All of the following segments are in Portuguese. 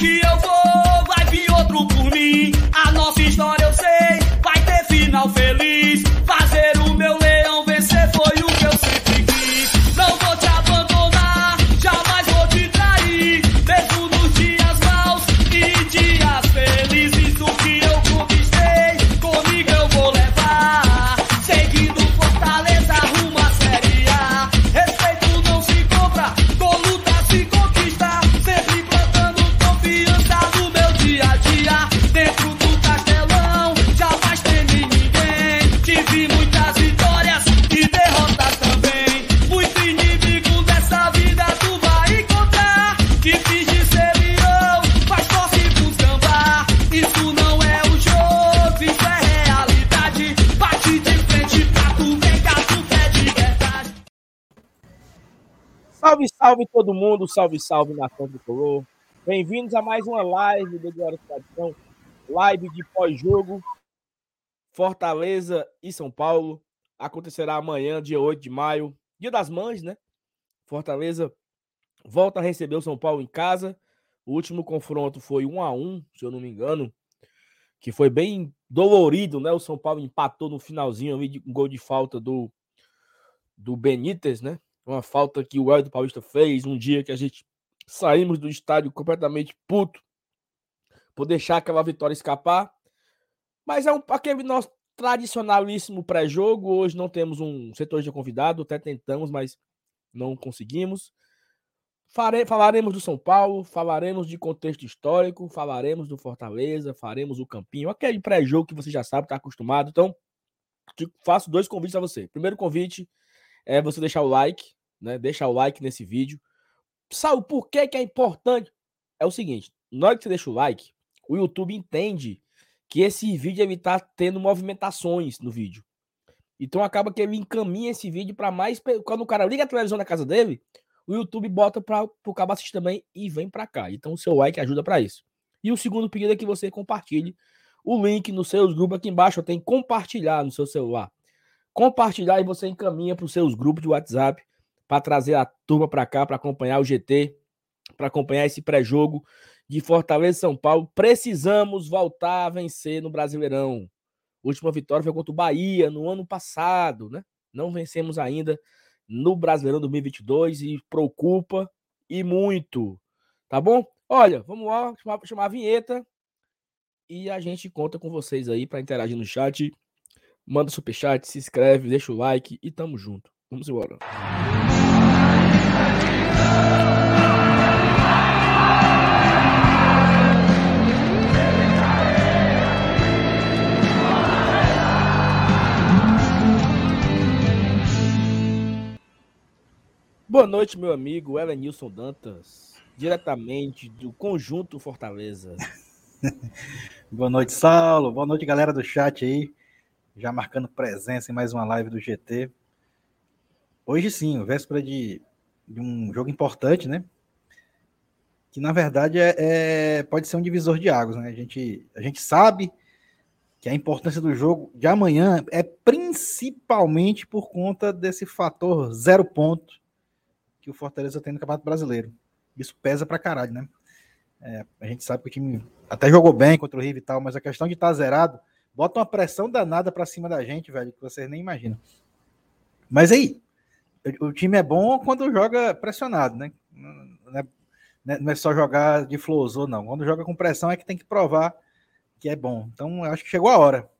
que eu todo mundo, salve, salve nação do Color. Bem-vindos a mais uma live do de Tradição, live de pós-jogo Fortaleza e São Paulo. Acontecerá amanhã, dia 8 de maio, dia das mães, né? Fortaleza volta a receber o São Paulo em casa. O último confronto foi 1 a 1 se eu não me engano, que foi bem dolorido, né? O São Paulo empatou no finalzinho ali de um gol de falta do, do Benítez, né? Uma falta que o Hélio Paulista fez um dia que a gente saímos do estádio completamente puto por deixar aquela vitória escapar. Mas é um, aquele nosso tradicionalíssimo pré-jogo. Hoje não temos um setor de convidado, até tentamos, mas não conseguimos. Fare, falaremos do São Paulo, falaremos de contexto histórico, falaremos do Fortaleza, faremos o Campinho, aquele pré-jogo que você já sabe, está acostumado. Então, faço dois convites a você. Primeiro convite é você deixar o like, né? Deixa o like nesse vídeo. Sabe por que, que é importante? É o seguinte: na hora que você deixa o like, o YouTube entende que esse vídeo ele tá tendo movimentações no vídeo. Então acaba que ele encaminha esse vídeo para mais. Quando o cara liga a televisão na casa dele, o YouTube bota para o cabo assistir também e vem para cá. Então o seu like ajuda para isso. E o segundo pedido é que você compartilhe o link nos seus grupos aqui embaixo. Tem compartilhar no seu celular. Compartilhar e você encaminha para os seus grupos de WhatsApp para trazer a turma para cá para acompanhar o GT, para acompanhar esse pré-jogo de Fortaleza e São Paulo. Precisamos voltar a vencer no Brasileirão. A última vitória foi contra o Bahia no ano passado, né? Não vencemos ainda no Brasileirão 2022 e preocupa e muito. Tá bom? Olha, vamos lá chamar, chamar a vinheta e a gente conta com vocês aí para interagir no chat. Manda superchat, se inscreve, deixa o like e tamo junto. Vamos embora. Boa noite, meu amigo Elenilson Dantas, diretamente do Conjunto Fortaleza. Boa noite, Saulo. Boa noite, galera do chat aí. Já marcando presença em mais uma live do GT. Hoje sim, véspera de, de um jogo importante, né? Que na verdade é, é, pode ser um divisor de águas, né? A gente, a gente sabe que a importância do jogo de amanhã é principalmente por conta desse fator zero ponto que o Fortaleza tem no Campeonato Brasileiro. Isso pesa pra caralho, né? É, a gente sabe que o time até jogou bem contra o River e tal, mas a questão de estar tá zerado bota uma pressão danada pra cima da gente, velho, que vocês nem imaginam. Mas aí, o time é bom quando joga pressionado, né? Não é, não é só jogar de flosou, não. Quando joga com pressão é que tem que provar que é bom. Então, acho que chegou a hora.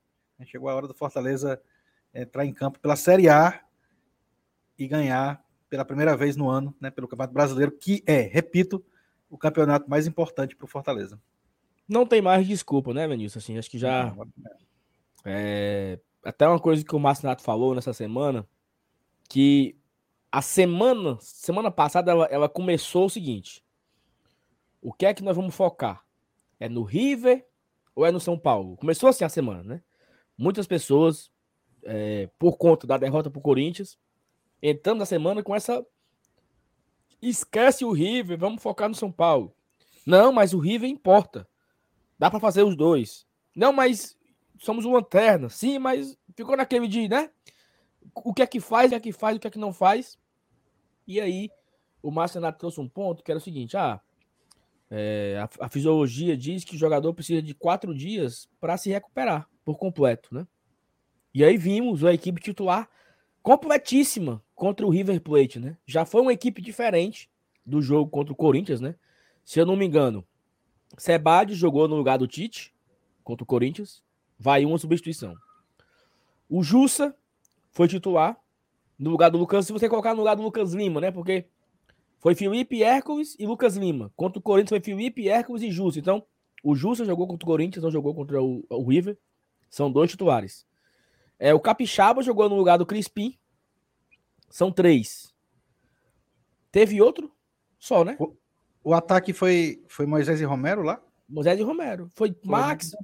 Chegou a hora do Fortaleza entrar em campo pela Série A e ganhar pela primeira vez no ano, né, pelo Campeonato Brasileiro, que é, repito, o campeonato mais importante para o Fortaleza. Não tem mais desculpa, né, Vinícius? Assim, acho que já. É, até uma coisa que o Márcio Nato falou nessa semana, que a semana, semana passada, ela, ela começou o seguinte: o que é que nós vamos focar? É no River ou é no São Paulo? Começou assim a semana, né? Muitas pessoas, é, por conta da derrota para o Corinthians, entrando na semana com essa. Esquece o River, vamos focar no São Paulo. Não, mas o River importa. Dá para fazer os dois. Não, mas somos uma lanterna. Sim, mas ficou naquele dia, né? O que é que faz, o que é que faz, o que é que não faz. E aí, o Márcio Renato trouxe um ponto que era o seguinte: ah, É, a, a, fisiologia diz que o jogador precisa de quatro dias para se recuperar por completo, né? E aí vimos a equipe titular completíssima contra o River Plate, né? Já foi uma equipe diferente do jogo contra o Corinthians, né? Se eu não me engano, Sebade jogou no lugar do Tite contra o Corinthians, vai uma substituição. O Jussa foi titular no lugar do Lucas, se você colocar no lugar do Lucas Lima, né? Porque foi Felipe Hércules e Lucas Lima. Contra o Corinthians foi Felipe Hércules e Jussa. Então, o Jussa jogou contra o Corinthians, não jogou contra o, o River. São dois titulares. É, o Capixaba jogou no lugar do Crispim. São três. Teve outro? Só, né? O, o ataque foi, foi Moisés e Romero lá? Moisés e Romero. Foi, foi Max. Né?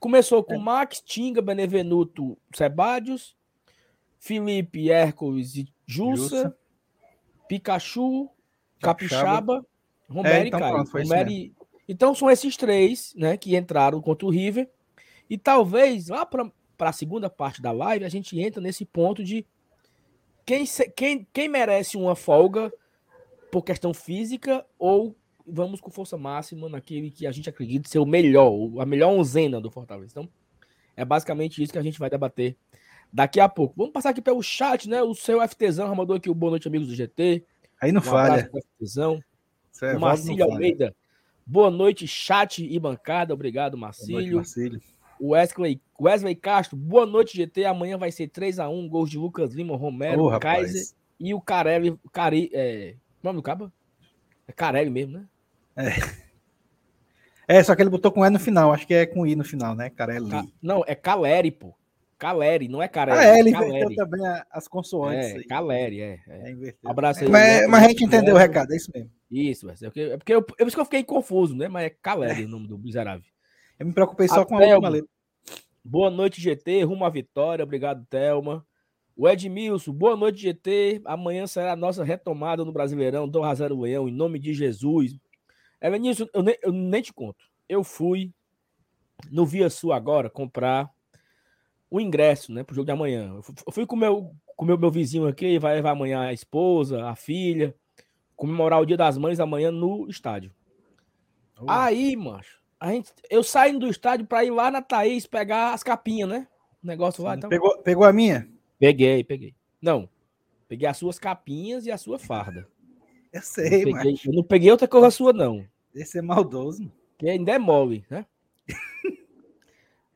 Começou com é. Max, Tinga, Benevenuto, Sebadios, Felipe, Hércules e Jussa, Jussa. Pikachu, Capixaba, Romero é, então, e Caio. Pronto, Romero e... Então são esses três né, que entraram contra o River. E talvez lá para a segunda parte da live a gente entra nesse ponto de quem, quem, quem merece uma folga por questão física ou vamos com força máxima naquele que a gente acredita ser o melhor, a melhor onzena do Fortaleza. Então, é basicamente isso que a gente vai debater daqui a pouco. Vamos passar aqui pelo chat, né? O seu FTzão mandou aqui o boa noite, amigos do GT. Aí não um falha. FTzão. É o Marcílio Almeida. Boa noite, chat e bancada. Obrigado, Marcílio. Boa noite, Marcílio. Wesley, Wesley Castro, boa noite, GT. Amanhã vai ser 3x1, gols de Lucas Lima, Romero, oh, Kaiser e o Carelli. Cari, é, o nome do cabo? É Carelli mesmo, né? É. É, só que ele botou com E no final, acho que é com I no final, né? Carelli. Ca... Não, é Caleri, pô. Caleri, não é Carelli. Ah, é, ele inverteu também as consoantes. É, Caleri, é. é. é Abraço aí. Mas, mas, a gente entendeu o recado, é isso mesmo. Isso, é porque, é porque eu, eu, eu fiquei confuso, né? Mas é Caleri é. o nome do miserável. Eu me preocupei só a com a última letra. Boa noite, GT. Rumo à vitória. Obrigado, Thelma. O Edmilson, boa noite, GT. Amanhã será a nossa retomada no Brasileirão do Razaro Leão, em nome de Jesus. É, Vinícius, eu nem, eu nem te conto. Eu fui no Via Sul agora comprar o ingresso, né, pro jogo de amanhã. Eu fui com meu, com meu, meu vizinho aqui, vai levar amanhã a esposa, a filha, comemorar o Dia das Mães amanhã no estádio. Oh. Aí, macho, a gente, eu saindo do estádio para ir lá na Thaís pegar as capinhas, né? O negócio lá. Então... Pegou, pegou a minha? Peguei, peguei. Não, peguei as suas capinhas e a sua farda. Eu sei, eu, peguei, eu não peguei outra coisa sua, não. Esse é maldoso. Que ainda é mole, né?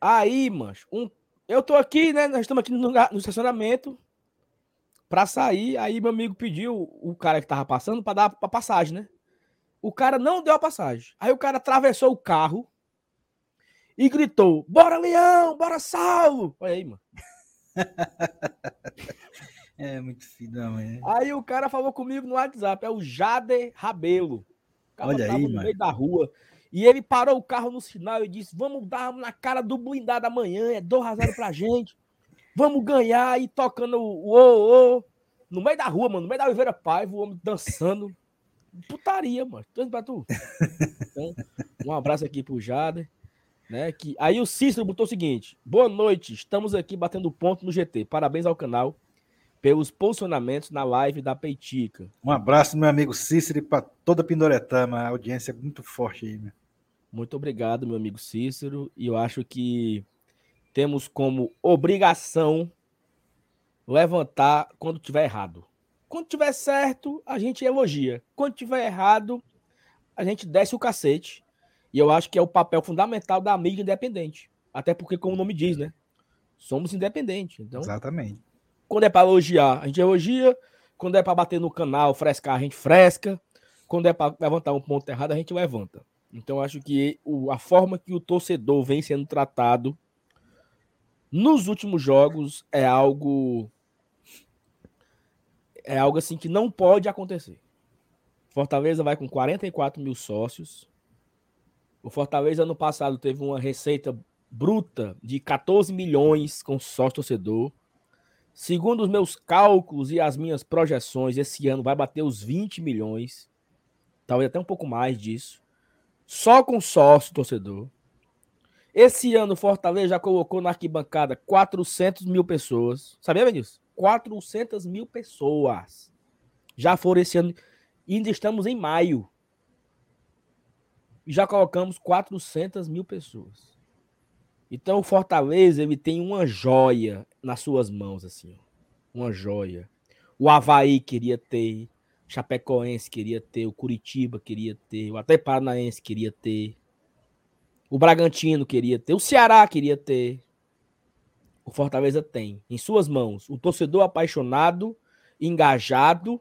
Aí, mancho, um, eu tô aqui, né? Nós estamos aqui no, no estacionamento para sair. Aí meu amigo pediu o cara que tava passando para dar a passagem, né? O cara não deu a passagem. Aí o cara atravessou o carro e gritou: Bora, Leão! Bora, Saulo! Olha aí, mano. É muito filho é. Aí o cara falou comigo no WhatsApp, é o Jade Rabelo. Olha aí, no mano. meio da rua. E ele parou o carro no sinal e disse: Vamos dar na cara do blindado amanhã, é 2 a 0 pra gente. Vamos ganhar e tocando o ô, ô, no meio da rua, mano, no meio da Oliveira Paiva, o homem dançando. Putaria, mano. Tô pra tu. Então, um abraço aqui pro Jade. Né, que... Aí o Cícero botou o seguinte: Boa noite, estamos aqui batendo ponto no GT. Parabéns ao canal pelos posicionamentos na live da Peitica. Um abraço, meu amigo Cícero, e para toda a Pindoretama, a audiência é muito forte aí. Meu. Muito obrigado, meu amigo Cícero, e eu acho que temos como obrigação levantar quando tiver errado. Quando tiver certo, a gente elogia. Quando tiver errado, a gente desce o cacete. E eu acho que é o papel fundamental da mídia independente. Até porque, como o nome diz, né? Somos independentes. Então, Exatamente. Quando é para elogiar, a gente elogia. Quando é para bater no canal, frescar, a gente fresca. Quando é para levantar um ponto errado, a gente levanta. Então, acho que o, a forma que o torcedor vem sendo tratado nos últimos jogos é algo. É algo assim que não pode acontecer. Fortaleza vai com 44 mil sócios. O Fortaleza, ano passado, teve uma receita bruta de 14 milhões com sócio torcedor. Segundo os meus cálculos e as minhas projeções, esse ano vai bater os 20 milhões, talvez até um pouco mais disso, só com sócio torcedor. Esse ano Fortaleza já colocou na arquibancada 400 mil pessoas. Sabia disso? 400 mil pessoas. Já foram esse ano. E ainda estamos em maio. e já colocamos 400 mil pessoas. Então o Fortaleza ele tem uma joia nas suas mãos, assim, ó. uma joia. O Havaí queria ter, Chapecoense queria ter, o Curitiba queria ter, o até Paranaense queria ter, o Bragantino queria ter, o Ceará queria ter. O Fortaleza tem em suas mãos um torcedor apaixonado, engajado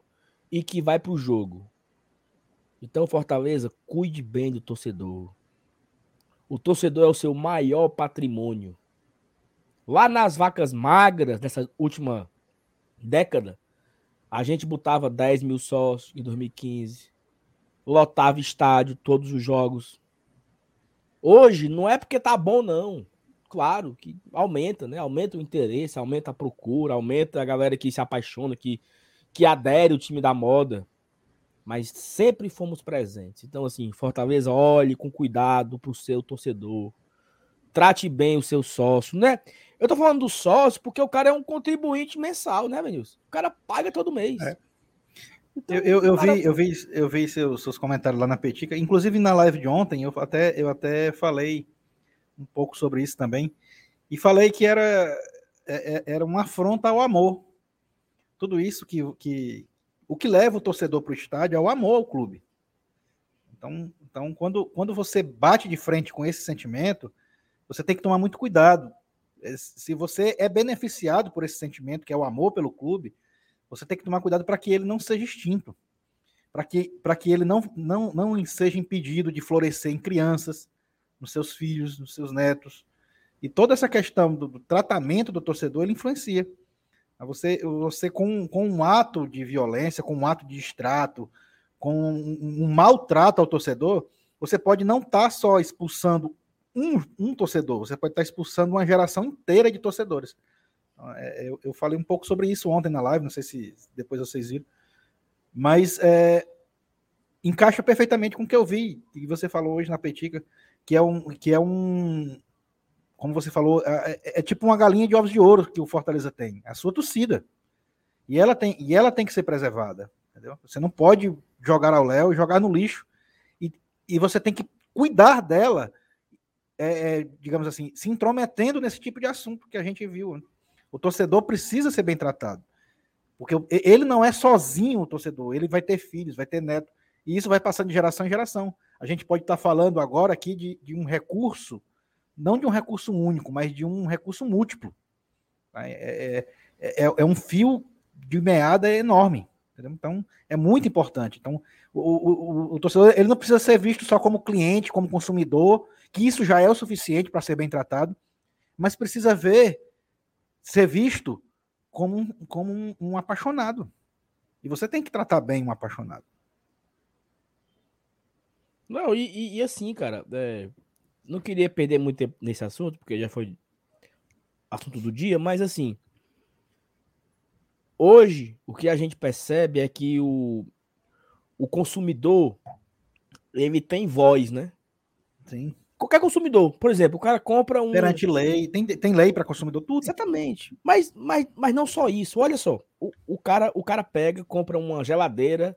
e que vai para o jogo. Então, Fortaleza, cuide bem do torcedor. O torcedor é o seu maior patrimônio. Lá nas vacas magras, nessa última década, a gente botava 10 mil sócios em 2015, lotava estádio, todos os jogos. Hoje, não é porque tá bom, não. Claro que aumenta, né? Aumenta o interesse, aumenta a procura, aumenta a galera que se apaixona, que, que adere o time da moda mas sempre fomos presentes. Então, assim, Fortaleza, olhe com cuidado para o seu torcedor. Trate bem o seu sócio, né? Eu tô falando do sócio porque o cara é um contribuinte mensal, né, Vinícius? O cara paga todo mês. É. Então, eu, eu, eu cara... vi, eu vi, eu vi seus, seus comentários lá na Petica, inclusive na live de ontem, eu até, eu até falei um pouco sobre isso também, e falei que era, é, é, era uma afronta ao amor. Tudo isso que, que, o que leva o torcedor para o estádio é o amor ao clube. Então, então quando, quando você bate de frente com esse sentimento, você tem que tomar muito cuidado. É, se você é beneficiado por esse sentimento, que é o amor pelo clube, você tem que tomar cuidado para que ele não seja extinto, para que, que ele não, não, não seja impedido de florescer em crianças, nos seus filhos, nos seus netos. E toda essa questão do, do tratamento do torcedor, ele influencia. Você, você com, com um ato de violência, com um ato de extrato, com um, um maltrato ao torcedor, você pode não estar tá só expulsando um, um torcedor, você pode estar tá expulsando uma geração inteira de torcedores. Então, é, eu, eu, falei um pouco sobre isso ontem na live, não sei se depois vocês viram, mas é, encaixa perfeitamente com o que eu vi e você falou hoje na Petica, que é um, que é um, como você falou, é, é, é, tipo uma galinha de ovos de ouro que o Fortaleza tem, a sua torcida. E ela tem, e ela tem que ser preservada. Entendeu? Você não pode jogar ao léu e jogar no lixo. E, e você tem que cuidar dela, é, é, digamos assim, se intrometendo nesse tipo de assunto que a gente viu. Né? O torcedor precisa ser bem tratado. Porque ele não é sozinho o torcedor, ele vai ter filhos, vai ter neto. E isso vai passando de geração em geração. A gente pode estar falando agora aqui de, de um recurso não de um recurso único, mas de um recurso múltiplo. Tá? É, é, é, é um fio de meada enorme. Entendeu? Então, é muito importante. Então, o, o, o, torcedor ele não precisa ser visto só como cliente, como consumidor, que isso já é o suficiente para ser bem tratado, mas precisa ver, ser visto como, como um, um apaixonado. E você tem que tratar bem um apaixonado. Não, e, e, e assim, cara, é, não queria perder muito tempo nesse assunto, porque já foi assunto do dia, mas assim, hoje o que a gente percebe é que o, o consumidor ele tem voz, né? Sim. Qualquer consumidor, por exemplo, o cara compra um. Perante lei, tem, tem lei para consumidor, tudo. Exatamente. Mas, mas, mas não só isso. Olha só, o, o, cara, o cara pega, compra uma geladeira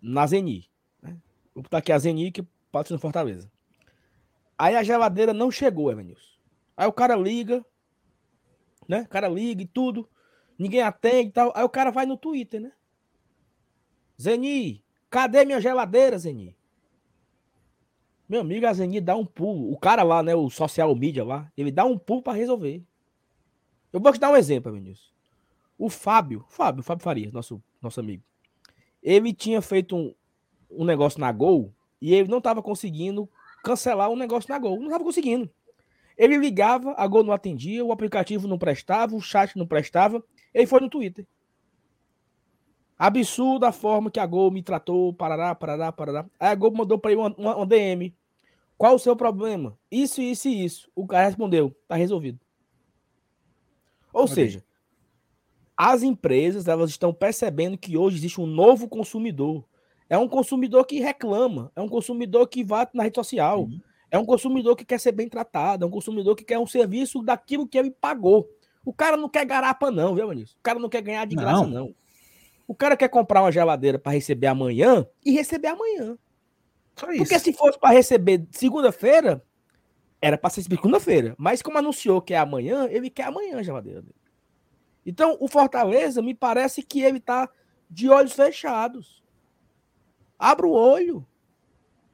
na Zeni. Né? Vou botar aqui a Zeni que ser Fortaleza. Aí a geladeira não chegou, Evanilson. Aí o cara liga, né? O cara liga e tudo. Ninguém atende e tal. Aí o cara vai no Twitter, né? Zeni, cadê minha geladeira, Zeni? Meu amigo, a Zeni dá um pulo. O cara lá, né? O social media lá, ele dá um pulo para resolver. Eu vou te dar um exemplo, Evanilson. O Fábio, Fábio, Fábio Farias, nosso, nosso amigo. Ele tinha feito um, um negócio na Gol e ele não estava conseguindo cancelar um negócio na Gol. Não estava conseguindo. Ele ligava, a Gol não atendia, o aplicativo não prestava, o chat não prestava. Ele foi no Twitter. Absurda a forma que a Gol me tratou, parará, parará, parará. Aí a Gol mandou para ele uma, uma, uma, DM. Qual o seu problema? Isso, isso e isso. O cara respondeu, tá resolvido. Ou okay. seja, as empresas elas estão percebendo que hoje existe um novo consumidor. É um consumidor que reclama, é um consumidor que vai na rede social, uhum. é um consumidor que quer ser bem tratado, é um consumidor que quer um serviço daquilo que ele pagou. O cara não quer garapa, não, viu, Manício? O cara não quer ganhar de graça, não. O cara quer comprar uma geladeira para receber amanhã e receber amanhã. Só isso. Porque se fosse para receber segunda-feira, era para ser segunda-feira. Mas como anunciou que é amanhã, ele quer amanhã já dele. Então, o Fortaleza me parece que ele tá de olhos fechados. Abra o olho.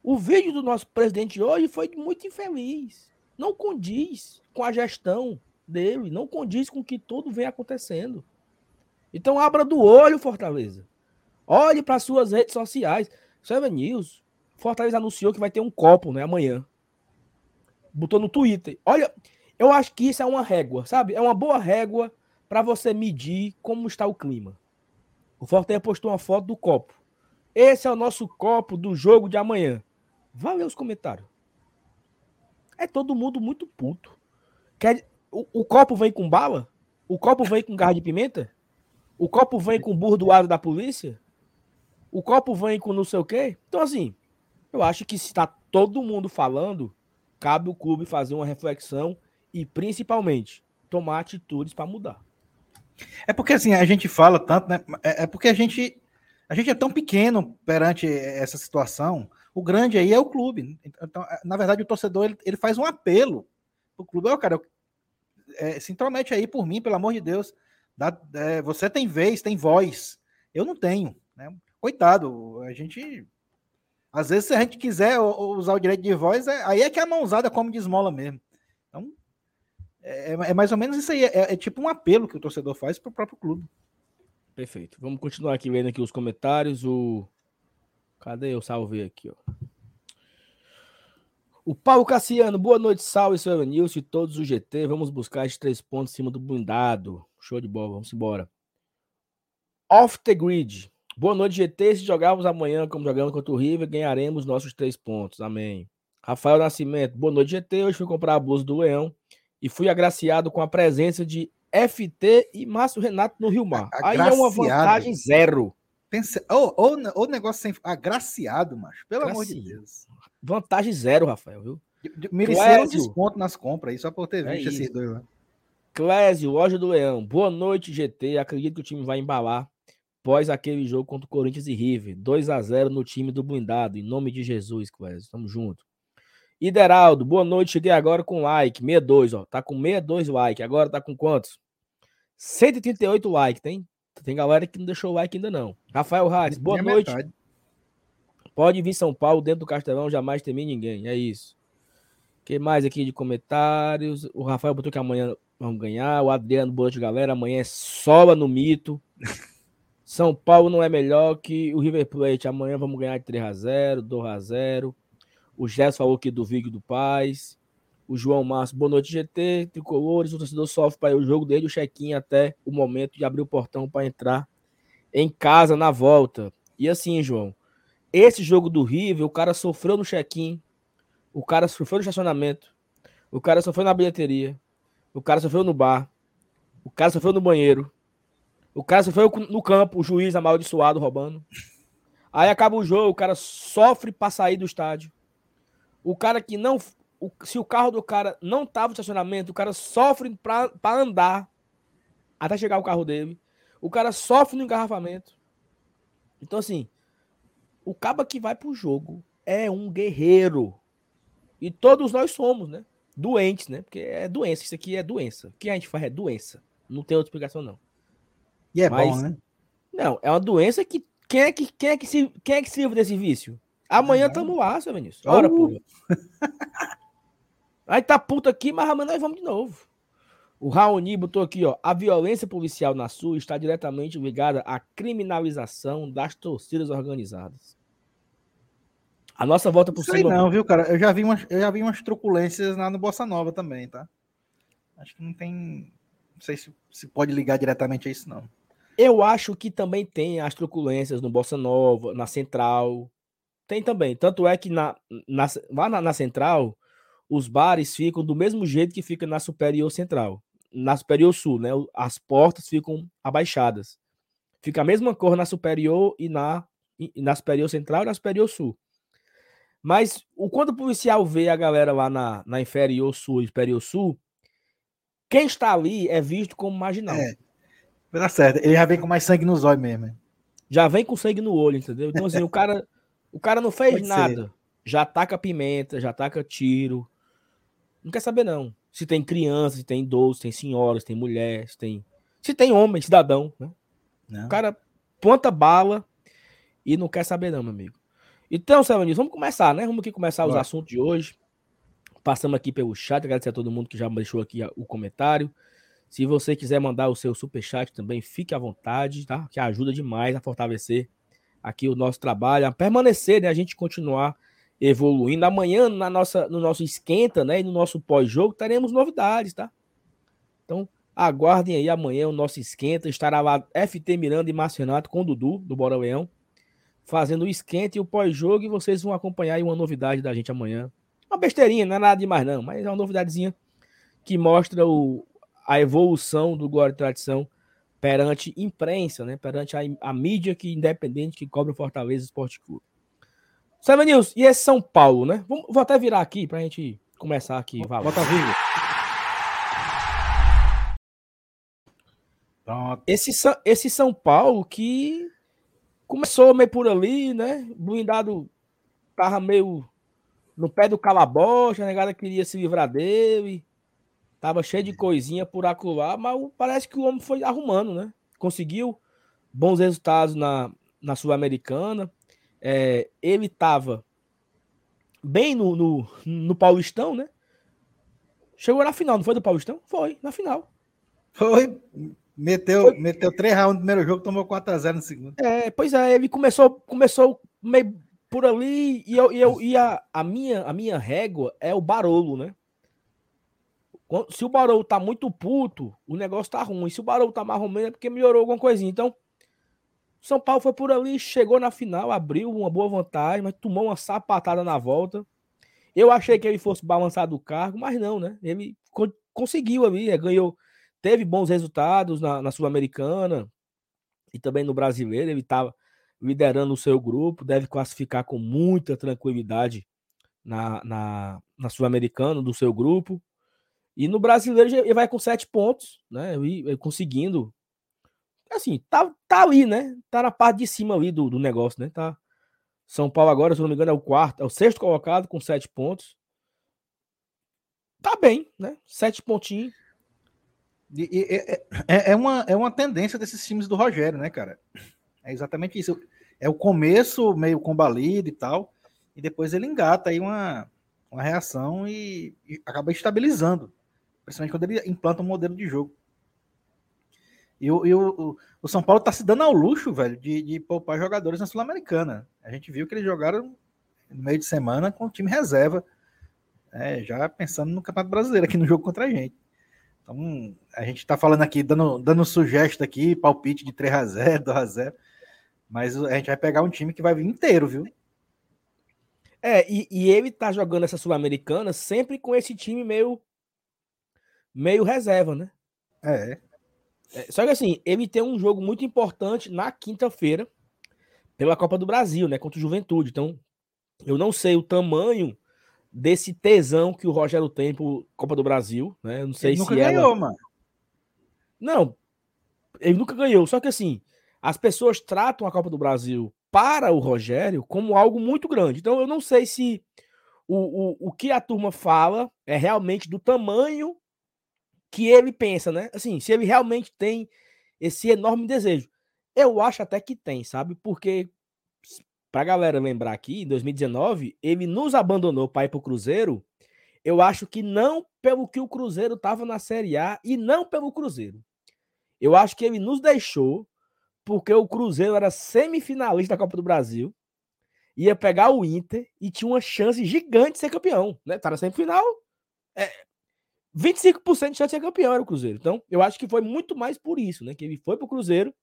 O vídeo do nosso presidente hoje foi muito infeliz. Não condiz com a gestão dele, não condiz com o que tudo vem acontecendo. Então abra do olho, Fortaleza. Olhe para suas redes sociais. Seven News. Fortaleza anunciou que vai ter um copo, né, amanhã. Botou no Twitter. Olha, eu acho que isso é uma régua, sabe? É uma boa régua para você medir como está o clima. O Fortaleza postou uma foto do copo. Esse é o nosso copo do jogo de amanhã. Valeu os comentários. É todo mundo muito puto. Quer, o, o copo vem com bala? O copo vem com garra de pimenta? O copo vem com burdoado da polícia? O copo vem com não sei o quê? Então, assim, eu acho que se está todo mundo falando, cabe o clube fazer uma reflexão e, principalmente, tomar atitudes para mudar. É porque, assim, a gente fala tanto, né? É, é porque a gente, a gente é tão pequeno perante essa situação o grande aí é o clube. Então, é, na verdade, o torcedor ele, ele faz um apelo o clube. Ó, oh, cara, é, se intromete aí por mim, pelo amor de Deus. Dá, é, você tem vez, tem voz. Eu não tenho. Né? Coitado, a gente. Às vezes, se a gente quiser usar o direito de voz, é, aí é que a mãozada come de esmola mesmo. Então, é, é mais ou menos isso aí. É, é, tipo um apelo que o torcedor faz para o próprio clube. Perfeito. Vamos continuar aqui vendo aqui os comentários. O Cadê? Eu salvei aqui, ó. O Paulo Cassiano, boa noite, salve, seu Nilson e todos os GT. Vamos buscar esses três pontos em cima do blindado. Show de bola, vamos embora. Off the grid. Boa noite, GT. Se jogarmos amanhã como jogamos contra o River, ganharemos nossos três pontos. Amém. Rafael Nascimento, boa noite, GT. Hoje fui comprar a blusa do Leão e fui agraciado com a presença de FT e Márcio Renato no Rio Mar. Aí é uma vantagem zero. Pensa, ou, ou, ou negócio sem. Agraciado, macho. Pelo amor de Deus. Vantagem zero, Rafael, viu? Mereceram um desconto nas compras aí, só por ter é visto é esses dois lá. Clésio, loja do Leão. Boa noite, GT. Acredito que o time vai embalar após aquele jogo contra o Corinthians e River. 2 a 0 no time do blindado. Em nome de Jesus, Clésio. Tamo junto. Ideraldo, boa noite. Cheguei agora com like. 62, ó. Tá com 62 like. Agora tá com quantos? 138 like, tem? Tem galera que não deixou o like ainda não. Rafael Reis, boa noite. Metade. Pode vir São Paulo dentro do Castelão, jamais teme ninguém. É isso. O que mais aqui de comentários? O Rafael botou que amanhã vamos ganhar. O Adriano, boa noite, galera. Amanhã é sola no mito. São Paulo não é melhor que o River Plate. Amanhã vamos ganhar de 3 a 0 2 a 0 O Gerson falou que do Vig do Paz. O João Márcio, boa noite, GT, tricolores. O torcedor sofre para o jogo desde o check-in até o momento de abrir o portão para entrar em casa na volta. E assim, João, esse jogo do River, o cara sofreu no check-in, o cara sofreu no estacionamento, o cara sofreu na bilheteria, o cara sofreu no bar, o cara sofreu no banheiro, o cara sofreu no campo, o juiz amaldiçoado roubando. Aí acaba o jogo, o cara sofre para sair do estádio. O cara que não o, se o carro do cara não tava no estacionamento, o cara sofre para andar até chegar o carro dele. O cara sofre no engarrafamento. Então, assim, o caba que vai pro jogo é um guerreiro. E todos nós somos, né? Doentes, né? Porque é doença. Isso aqui é doença. O que a gente faz é doença. Não tem outra explicação, não. E é Mas, bom, né? Não, é uma doença que. Quem é que, quem é que, se, quem é que se livra desse vício? Amanhã estamos lá, seu Vinícius. Ora, uh. Aí tá puto aqui, mas amanhã nós vamos de novo. O Raoni botou aqui, ó. A violência policial na Sul está diretamente ligada à criminalização das torcidas organizadas. A nossa volta por cima. Não, viu, cara? Eu já vi umas, eu já vi umas truculências lá no Bossa Nova também, tá? Acho que não tem. Não sei se, se pode ligar diretamente a isso, não. Eu acho que também tem as truculências no Bossa Nova, na Central. Tem também. Tanto é que na, na, lá na, na Central os bares ficam do mesmo jeito que fica na Superior Central, na Superior Sul, né? As portas ficam abaixadas. Fica a mesma cor na Superior e na, e na Superior Central e na Superior Sul. Mas o quando o policial vê a galera lá na, na Inferior Sul e Superior Sul, quem está ali é visto como marginal. É, tá certo. Ele já vem com mais sangue nos olhos mesmo. Já vem com sangue no olho, entendeu? Então, assim, o cara, o cara não fez Pode nada. Ser. já taca pimenta, já taca tiro. Não quer saber, não. Se tem criança, se tem idoso, se tem senhoras, se tem mulheres, se tem. Se tem homem, cidadão, né? Não. O cara ponta bala e não quer saber, não, meu amigo. Então, Sérgio vamos começar, né? Vamos aqui começar Vai. os assuntos de hoje. Passamos aqui pelo chat, agradecer a todo mundo que já deixou aqui o comentário. Se você quiser mandar o seu super chat também, fique à vontade, tá? Que ajuda demais a fortalecer aqui o nosso trabalho, a permanecer, né? A gente continuar evoluindo. Amanhã, na nossa, no nosso esquenta, né? E no nosso pós-jogo, teremos novidades, tá? Então, aguardem aí amanhã o nosso esquenta. Estará lá FT Miranda e Marcionato com o Dudu, do Bora Leão, fazendo o esquenta e o pós-jogo. E vocês vão acompanhar aí uma novidade da gente amanhã. Uma besteirinha, não é nada demais, não, mas é uma novidadezinha que mostra o, a evolução do Glória e Tradição perante imprensa, né? Perante a, a mídia que independente que cobre o Fortaleza Esporte Clube. Sabe, Nilson, e esse São Paulo, né? Vamos, vou até virar aqui pra gente começar aqui. Vai, Bota vivo. Esse, esse São Paulo que começou meio por ali, né? Blindado tava meio no pé do calabocha, a negada queria se livrar dele. Tava cheio de coisinha por acular, mas parece que o homem foi arrumando, né? Conseguiu bons resultados na, na Sul-Americana. É, ele tava bem no, no, no, Paulistão, né? Chegou na final, não foi do Paulistão? Foi, na final. Foi. Meteu, foi. meteu três rounds no primeiro jogo, tomou 4x0 no segundo. É, pois é, ele começou, começou meio por ali e, eu, e, eu, e a, a, minha, a minha régua é o Barolo, né? Se o Barão tá muito puto, o negócio tá ruim. Se o Barão tá mais menos é porque melhorou alguma coisinha. Então, São Paulo foi por ali, chegou na final, abriu uma boa vantagem, mas tomou uma sapatada na volta. Eu achei que ele fosse balançar do cargo, mas não, né? Ele conseguiu ali, é, ganhou, teve bons resultados na, na Sul-Americana e também no Brasileiro. Ele estava liderando o seu grupo, deve classificar com muita tranquilidade na, na, na Sul-Americana do seu grupo. E no brasileiro ele vai com sete pontos, né? E, conseguindo. Assim, tá, tá ali, né? Tá na parte de cima ali do, do negócio, né? Tá. São Paulo agora, se não me engano, é o quarto, é o sexto colocado com sete pontos. Tá bem, né? Sete pontinhos. E, e, é, é, uma, é uma tendência desses times do Rogério, né, cara? É exatamente isso. É o começo meio combalido e tal, e depois ele engata aí uma, uma reação e, e acaba estabilizando principalmente quando ele implanta um modelo de jogo. E o, e o, o São Paulo está se dando ao luxo, velho, de, de poupar jogadores na Sul-Americana. A gente viu que eles jogaram no meio de semana com o time reserva, é, já pensando no Campeonato Brasileiro aqui no jogo contra a gente. Então, a gente está falando aqui, dando, dando sugesto aqui, palpite de 3 a 0 2 a 0 mas a gente vai pegar um time que vai vir inteiro, viu? É, e, e ele tá jogando essa Sul-Americana sempre com esse time meio meio reserva, né? É. é. Só que assim, ele tem um jogo muito importante na quinta-feira pela Copa do Brasil, né? Contra o Juventude. Então, eu não sei o tamanho desse tesão que o Rogério tem por Copa do Brasil, né? Eu não sei ele se nunca ela... ganhou, mano. Não, ele nunca ganhou. Só que assim, as pessoas tratam a Copa do Brasil para o Rogério como algo muito grande. Então, eu não sei se o, o, o que a turma fala é realmente do tamanho que ele pensa, né? Assim, se ele realmente tem esse enorme desejo. Eu acho até que tem, sabe? Porque, pra galera lembrar aqui, em 2019, ele nos abandonou para ir pro Cruzeiro. Eu acho que não pelo que o Cruzeiro tava na Série A e não pelo Cruzeiro. Eu acho que ele nos deixou porque o Cruzeiro era semifinalista da Copa do Brasil, ia pegar o Inter e tinha uma chance gigante de ser campeão, né? Tá na semifinal, é, 25% de chance de ser campeão era o Cruzeiro. Então, eu acho que foi muito mais por isso, né? Que ele foi pro Cruzeiro,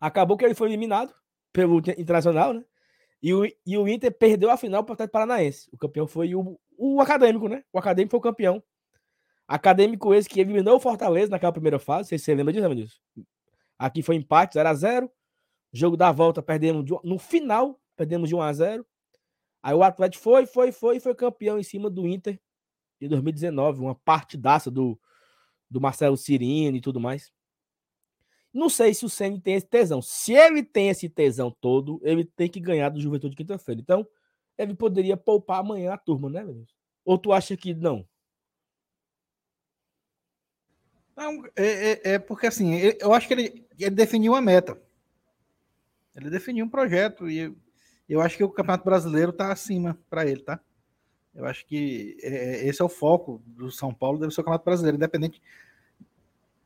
acabou que ele foi eliminado pelo Internacional, né? E o, e o Inter perdeu a final para o Atlético Paranaense. O campeão foi o, o Acadêmico, né? O Acadêmico foi o campeão. Acadêmico esse que eliminou o Fortaleza naquela primeira fase. Você, você lembra disso, disso? Aqui foi empate, 0x0. Jogo da volta, perdemos de, no final, perdemos de 1x0. Aí o Atlético foi, foi, foi, foi campeão em cima do Inter de 2019, uma partidaça do, do Marcelo Cirino e tudo mais. Não sei se o Ceni tem esse tesão. Se ele tem esse tesão todo, ele tem que ganhar do Juventude quinta-feira. Então, ele poderia poupar amanhã a turma, né, Vinícius? Ou tu acha que não? Não, é, é, é porque assim, eu acho que ele, ele definiu a meta. Ele definiu um projeto e eu, eu acho que o Campeonato Brasileiro está acima para ele, tá? Eu acho que é, é, esse é o foco do São Paulo, deve ser o Campeonato Brasileiro, independente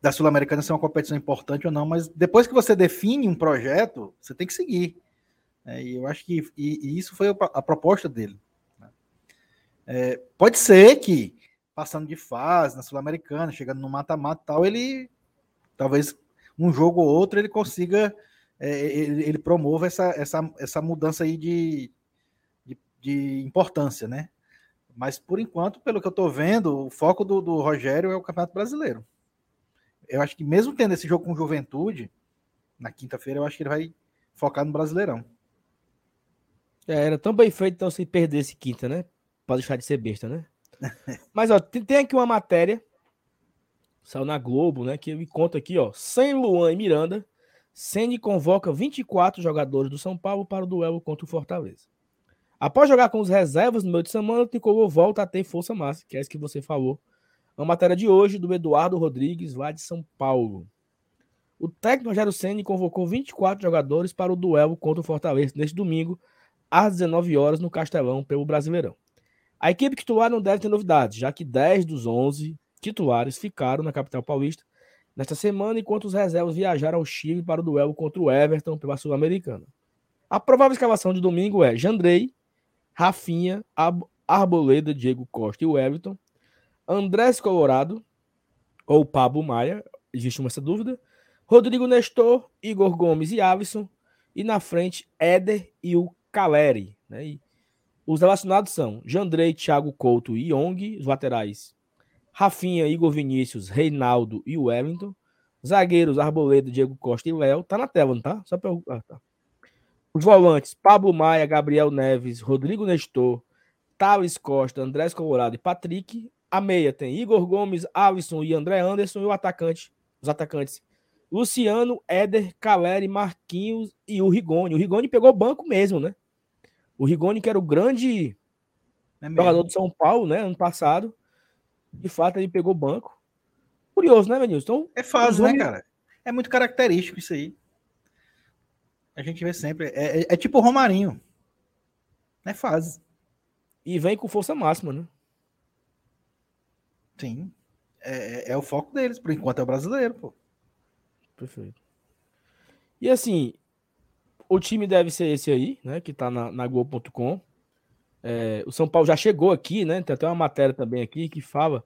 da Sul-Americana ser uma competição importante ou não, mas depois que você define um projeto, você tem que seguir. É, e eu acho que e, e isso foi a, proposta dele. Né? É, pode ser que, passando de fase na Sul-Americana, chegando no mata-mata tal, ele talvez um jogo ou outro ele consiga, é, ele, ele, promova essa, essa, essa mudança aí de, de, de importância, né? Mas por enquanto, pelo que eu estou vendo, o foco do, do Rogério é o Campeonato Brasileiro eu acho que mesmo tendo esse jogo com juventude, na quinta-feira, eu acho que ele vai focar no Brasileirão. É, era tão bem feito então se perdesse quinta, né? Pode deixar de ser besta, né? Mas, ó, tem, tem aqui uma matéria, saiu na Globo, né? Que me conta aqui, ó. Sem Luan e Miranda, Ceni convoca 24 jogadores do São Paulo para o duelo contra o Fortaleza. Após jogar com os reservas no meio de semana, o Tricolor volta a ter força máxima, que é isso que você falou uma matéria de hoje do Eduardo Rodrigues, lá de São Paulo. O técnico Rogério Senni convocou 24 jogadores para o duelo contra o Fortaleza neste domingo, às 19 horas, no Castelão, pelo Brasileirão. A equipe titular não deve ter novidades, já que 10 dos 11 titulares ficaram na capital paulista nesta semana, enquanto os reservas viajaram ao Chile para o duelo contra o Everton pela Sul-Americana. A provável escalação de domingo é Jandrei, Rafinha, Arboleda, Diego Costa e o Everton, Andrés Colorado ou Pablo Maia, existe uma essa dúvida. Rodrigo Nestor, Igor Gomes e Avison. E na frente, Éder e o Caleri. Né? E os relacionados são Jandrei, Thiago Couto e Young, os laterais. Rafinha, Igor Vinícius, Reinaldo e Wellington. Zagueiros, Arboleda, Diego Costa e Léo. Tá na tela, não tá? Só pra eu... ah, tá. Os volantes, Pablo Maia, Gabriel Neves, Rodrigo Nestor, Thales Costa, Andrés Colorado e Patrick. A meia tem Igor Gomes, Alisson e André Anderson. E o atacante, os atacantes, Luciano, Éder, Caleri, Marquinhos e o Rigoni. O Rigoni pegou banco mesmo, né? O Rigoni, que era o grande é jogador do São Paulo, né? Ano passado. De fato, ele pegou banco. Curioso, né, Menilson? Então, é fácil, né, cara? É muito característico isso aí. A gente vê sempre. É, é, é tipo o Romarinho. É fase. E vem com força máxima, né? Sim. É, é, é o foco deles, por enquanto é o brasileiro, pô. Perfeito. E assim, o time deve ser esse aí, né? Que tá na, na Gol.com. É, o São Paulo já chegou aqui, né? Tem até uma matéria também aqui que fala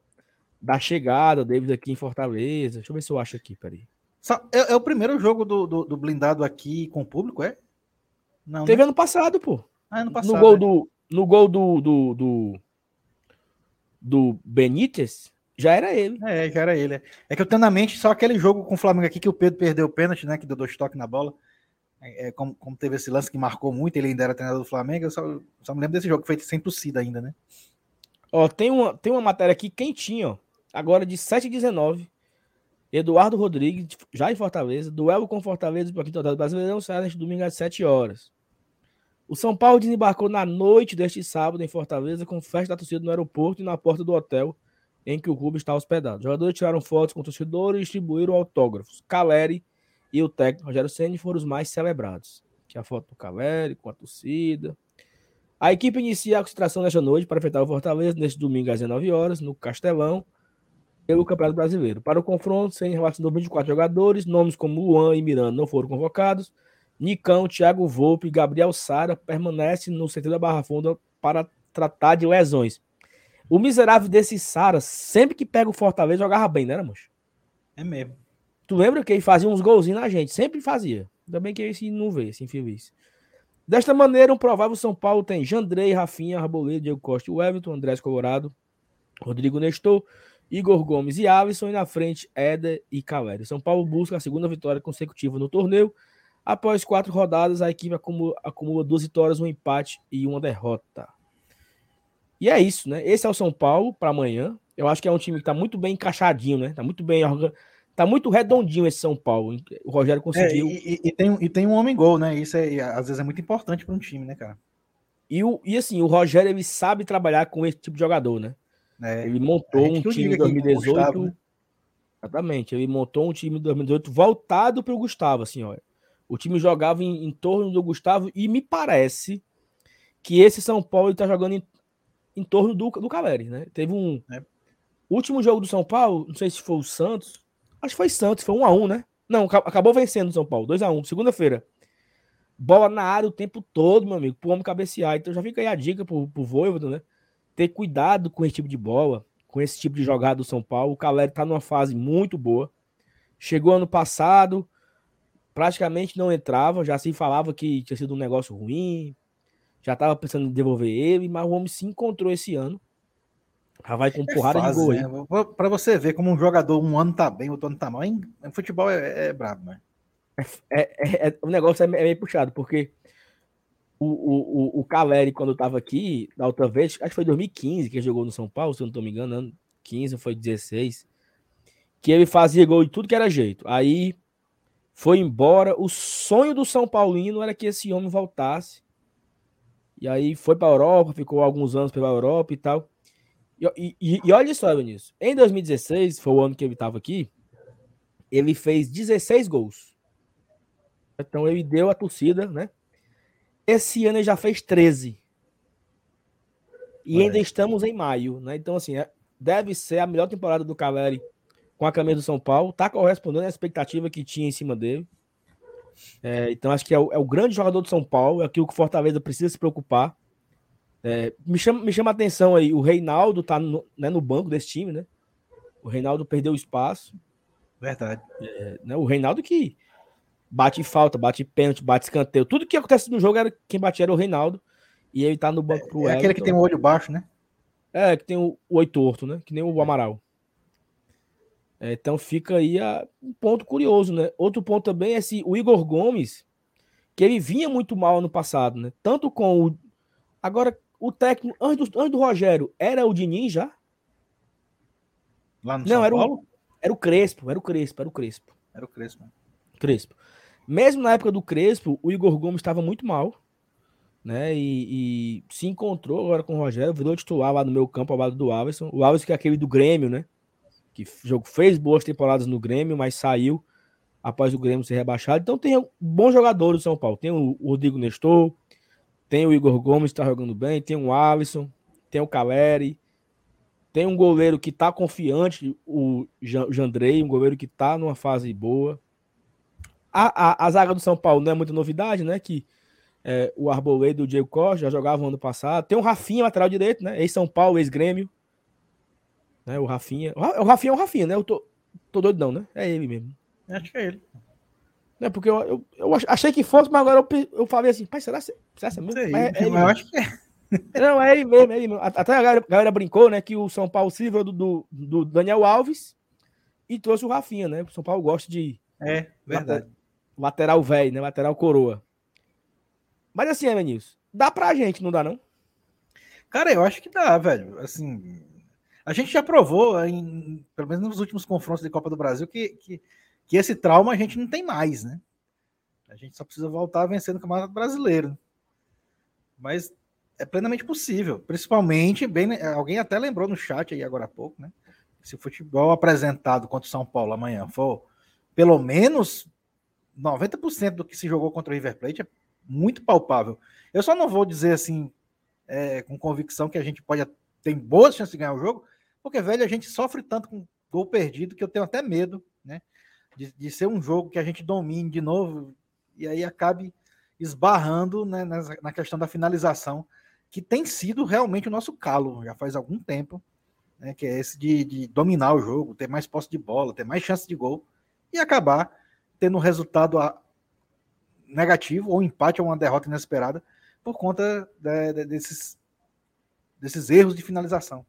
da chegada deles aqui em Fortaleza. Deixa eu ver se eu acho aqui, peraí. É, é o primeiro jogo do, do, do, blindado aqui com o público, é? Não. Teve né? ano passado, pô. Ah, ano passado. No gol, é. do, no gol do, do, do, do Benítez, já era ele. É, já era ele. É que eu tenho na mente só aquele jogo com o Flamengo aqui que o Pedro perdeu o pênalti, né? Que deu dois toques na bola. É, é como, como, teve esse lance que marcou muito, ele ainda era treinador do Flamengo, eu só, só me lembro desse jogo, foi sem torcida ainda, né? Ó, tem uma, tem uma matéria aqui quentinha, ó. Agora de 7 h 19 Eduardo Rodrigues, já em Fortaleza, duelo com Fortaleza para quinta rodada brasileirão, sai neste domingo às 7 horas. O São Paulo desembarcou na noite deste sábado em Fortaleza com festa da torcida no aeroporto e na porta do hotel em que o clube está hospedado. Os jogadores tiraram fotos com torcedores e distribuíram autógrafos. Caleri e o técnico Rogério Senni foram os mais celebrados. Aqui a foto do Caleri com a torcida. A equipe inicia a concentração nesta noite para enfrentar o Fortaleza neste domingo às 19 horas no Castelão pelo Campeonato Brasileiro. Para o confronto, sem relação 24 jogadores, nomes como Luan e Miranda não foram convocados. Nicão, Thiago Volpe e Gabriel Sara permanecem no centro da Barra Funda para tratar de lesões. O miserável desse Sara, sempre que pega o Fortaleza, jogava bem, né, moço? É mesmo. Tu lembra que ele fazia uns golzinhos na gente? Sempre fazia. Ainda bem que esse não vê, esse infeliz. Desta maneira, um provável São Paulo tem Jandrei, Rafinha, Arboleda, Diego Costa e Everton, Andrés Colorado, Rodrigo Nestor, Igor Gomes e Alisson, e na frente, Éder e Calério. São Paulo busca a segunda vitória consecutiva no torneio Após quatro rodadas, a equipe acumula, acumula duas vitórias, um empate e uma derrota. E é isso, né? Esse é o São Paulo para amanhã. Eu acho que é um time que está muito bem encaixadinho, né? Tá muito bem Tá muito redondinho esse São Paulo. O Rogério conseguiu. É, e, e, tem, e tem um homem gol, né? Isso é, às vezes é muito importante para um time, né, cara? E, o, e assim, o Rogério ele sabe trabalhar com esse tipo de jogador, né? É. Ele montou um time em 2018. Gustavo, né? Exatamente, ele montou um time em 2018 voltado para o Gustavo, assim, olha. O time jogava em, em, torno do Gustavo e me parece que esse São Paulo está jogando em, em, torno do, do Caleri, né? Teve um é. último jogo do São Paulo, não sei se foi o Santos, acho que foi Santos, foi 1 a 1 né? Não, acabou vencendo o São Paulo, 2 a 1 segunda-feira. Bola na área o tempo todo, meu amigo, pro homem cabecear. Então já fica aí a dica pro, pro Voivodo, né? Ter cuidado com esse tipo de bola, com esse tipo de jogada do São Paulo. O Caleri tá numa fase muito boa. Chegou ano passado, praticamente não entrava, já se falava que tinha sido um negócio ruim, já tava pensando em devolver ele, mas o homem se encontrou esse ano. Já vai com é porrada fase, de gol. Né? Para você ver como um jogador um ano tá bem, outro ano tá mal. Em futebol é, é brabo, né? É, é, é, o negócio é, meio puxado, porque o, o, o Caleri, quando estava aqui, da outra vez, acho que foi 2015 que ele jogou no São Paulo, se eu não estou me enganando, 15 foi 16, que ele fazia gol de tudo que era jeito. Aí foi embora. O sonho do São Paulino era que esse homem voltasse. E aí foi para a Europa, ficou alguns anos pela Europa e tal. E, e, e olha só, Vinícius. Em 2016, foi o ano que ele estava aqui, ele fez 16 gols. Então ele deu a torcida, né? Esse ano ele já fez 13. E ainda estamos em maio, né? Então, assim, é, deve ser a melhor temporada do Caleri com a camisa do São Paulo. Tá correspondendo à expectativa que tinha em cima dele. É, então, acho que é o, é o, grande jogador do São Paulo, é aquilo que o Fortaleza precisa se preocupar. É, me, chama, me chama a atenção aí, o Reinaldo tá no, né, no banco desse time, né? O Reinaldo perdeu espaço. Verdade. É, né, o Reinaldo que bate falta, bate pênalti, bate escanteio. Tudo que acontece no jogo era quem batia era o Reinaldo. E ele tá no banco pro É, é aquele que tem o olho baixo, né? É, que tem o, o oito torto, né? Que nem o Amaral. É, então fica aí a, um ponto curioso, né? Outro ponto também é se o Igor Gomes, que ele vinha muito mal ano passado, né? Tanto com o. Agora, o técnico, antes do, antes do Rogério, era o Diniz já? Lá no Não, São era Paulo? O, era o Crespo, era o Crespo, era o Crespo. Era o Crespo. Crespo. Mesmo na época do Crespo, o Igor Gomes estava muito mal, né? E, e, se encontrou agora com o Rogério, virou titular lá no meu campo ao lado do Alisson. O Alisson que é aquele do Grêmio, né? Que jogo fez boas temporadas no Grêmio, mas saiu após o Grêmio ser rebaixado. Então tem bons jogadores do São Paulo. Tem o Rodrigo Nestor, tem o Igor Gomes que está jogando bem, tem o Alisson, tem o Caleri, tem um goleiro que está confiante, o Jandrei, um goleiro que está numa fase boa. A, a, a, zaga do São Paulo não é muita novidade, né? Que é, o Arboleda e o Diego Costa já jogavam ano passado. Tem o Rafinha, lateral direito, né? Ex-São Paulo, ex-Grêmio. Né? O Rafinha. O Rafinha é o Rafinha, né? Eu tô, tô doido, não, né? É ele mesmo. Acho que é ele. Né? Porque eu, eu, eu achei que fosse, mas agora eu, eu falei assim, pai, será, será que é mesmo? Sei, é, é eu acho que é. Não, é ele mesmo, é ele mesmo. Até a galera, a galera brincou, né? Que o São Paulo se do, do, do Daniel Alves e trouxe o Rafinha, né? O São Paulo gosta de. É, verdade. Lateral velho, né? Lateral coroa. Mas assim, Emenilson, dá pra gente, não dá não? Cara, eu acho que dá, velho. Assim, a gente já provou, em, pelo menos nos últimos confrontos de Copa do Brasil, que, que, que esse trauma a gente não tem mais, né? A gente só precisa voltar vencendo o Campeonato Brasileiro. Mas é plenamente possível. Principalmente, bem, alguém até lembrou no chat aí agora há pouco, né? Se o futebol apresentado contra o São Paulo amanhã for pelo menos 90% do que se jogou contra o River Plate é muito palpável. Eu só não vou dizer assim, é, com convicção, que a gente pode ter boas chances de ganhar o jogo, porque, velho, a gente sofre tanto com gol perdido que eu tenho até medo, né? De, de ser um jogo que a gente domine de novo e aí acabe esbarrando né, na, na questão da finalização, que tem sido realmente o nosso calo já faz algum tempo, né? Que é esse de, de dominar o jogo, ter mais posse de bola, ter mais chance de gol e acabar tendo um resultado negativo, ou um empate ou uma derrota inesperada, por conta de, de, desses, desses erros de finalização.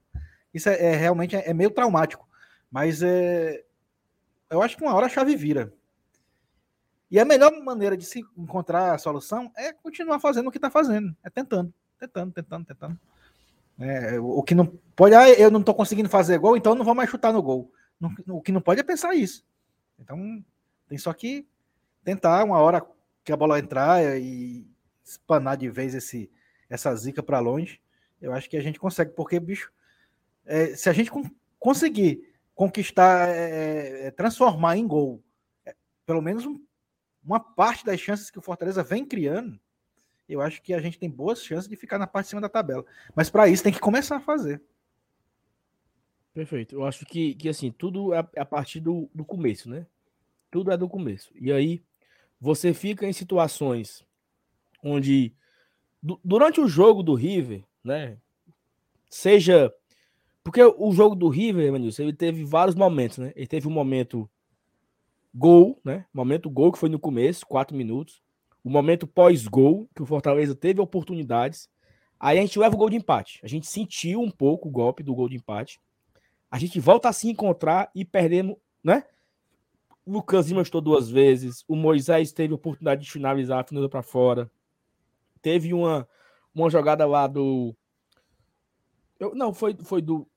Isso é, é realmente é, é, meio traumático, mas é, eu acho que uma hora a chave vira. E a melhor maneira de se encontrar a solução é continuar fazendo o que está fazendo, é tentando, tentando, tentando, tentando. É, o que não pode, ah, eu não estou conseguindo fazer gol, então não vou mais chutar no gol. o que não pode é pensar isso. Então, tem só que tentar uma hora que a bola entrar e espanar de vez esse, essa zica para longe, eu acho que a gente consegue, porque, bicho, é, se a gente conseguir conquistar, é, é, transformar em gol, é, pelo menos um, uma parte das chances que o Fortaleza vem criando, eu acho que a gente tem boas chances de ficar na parte de cima da tabela. Mas para isso tem que começar a fazer. Perfeito. Eu acho que, que assim, tudo é, é a partir do, do começo, né? Tudo é do começo. E aí você fica em situações onde durante o jogo do River, né? Seja porque o jogo do River, Evanilson, ele teve vários momentos, né? Ele teve um momento gol, né? Momento gol que foi no começo, quatro minutos. O momento pós-gol, que o Fortaleza teve oportunidades. Aí a gente leva o gol de empate. A gente sentiu um pouco o golpe do gol de empate. A gente volta a se encontrar e perdemos, né? Lucas Lima estou duas vezes. O Moisés teve a oportunidade de finalizar, finalizou para fora. Teve uma, uma jogada lá do. Eu, não, foi, foi do,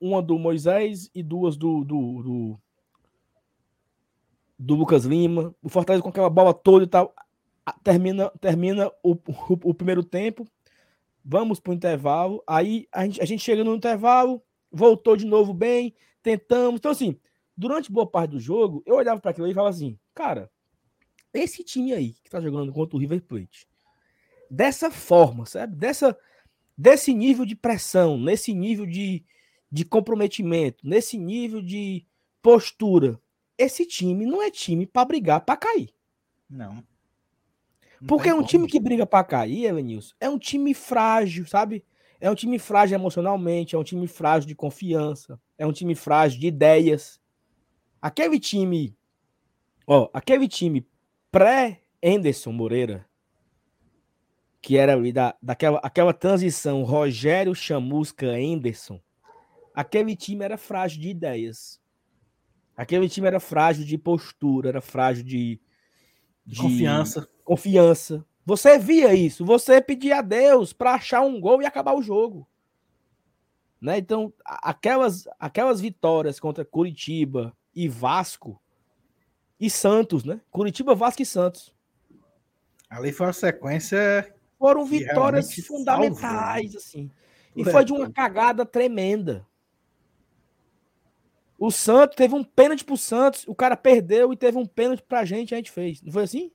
uma do Moisés e duas do, do, do, do Lucas Lima. O Fortaleza com aquela bola toda e tal. Termina, termina o, o, o primeiro tempo. Vamos para o intervalo. Aí a gente, a gente chega no intervalo, voltou de novo bem, tentamos. Então, assim, durante boa parte do jogo, eu olhava para aquilo e falava assim, cara, esse time aí que tá jogando contra o River Plate, dessa forma, sabe? Dessa, desse nível de pressão, nesse nível de, de comprometimento, nesse nível de postura, esse time não é time para brigar para cair. Não. não Porque é um como. time que briga para cair, Elenilson, é um time frágil, sabe? É um time frágil emocionalmente, é um time frágil de confiança, é um time frágil de ideias. Aquele time, ó, aquele time pré-Enderson Moreira, que era ali da, daquela aquela transição Rogério Chamusca Enderson, aquele time era frágil de ideias. Aquele time era frágil de postura, era frágil de, de confiança. Confiança. Você via isso, você pedia a Deus para achar um gol e acabar o jogo. Né? Então, aquelas, aquelas vitórias contra Curitiba e Vasco e Santos, né? Curitiba, Vasco e Santos. Ali foi uma sequência. Foram vitórias fundamentais, salvou. Assim. E foi de uma cagada tremenda. O Santos teve um pênalti pro Santos, o cara perdeu e teve um pênalti pra gente a gente fez. Não foi assim?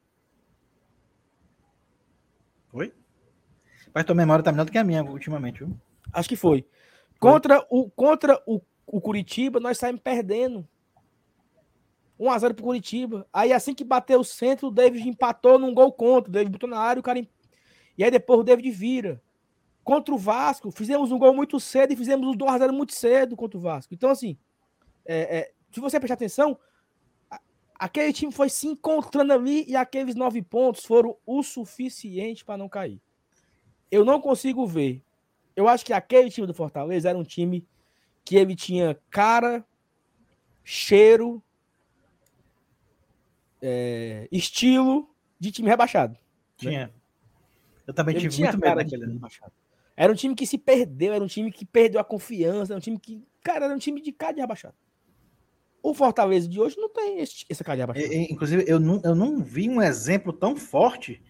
Foi? Mas tua memória tá melhor do que a minha ultimamente, viu? Acho que foi. Contra, o, contra o, o Curitiba, nós saímos perdendo. 1x0 pro Curitiba. Aí assim que bateu o centro, o David empatou num gol contra. O David botou na área, o cara. E aí depois o David vira. Contra o Vasco, fizemos um gol muito cedo e fizemos o 2x0 muito cedo contra o Vasco. Então, assim, é, é, se você prestar atenção, aquele time foi se encontrando ali e aqueles nove pontos foram o suficiente para não cair. Eu não consigo ver. Eu acho que aquele time do Fortaleza era um time que ele tinha cara, cheiro, é, estilo de time rebaixado. Né? Tinha. Né? Eu também ele tive muito medo daquele rebaixado. Era um time que se perdeu, era um time que perdeu a confiança, era um time que. Cara, era um time de cara de rebaixado. O Fortaleza de hoje não tem esse, essa cara de rebaixado. Inclusive, eu não, eu não vi um exemplo tão forte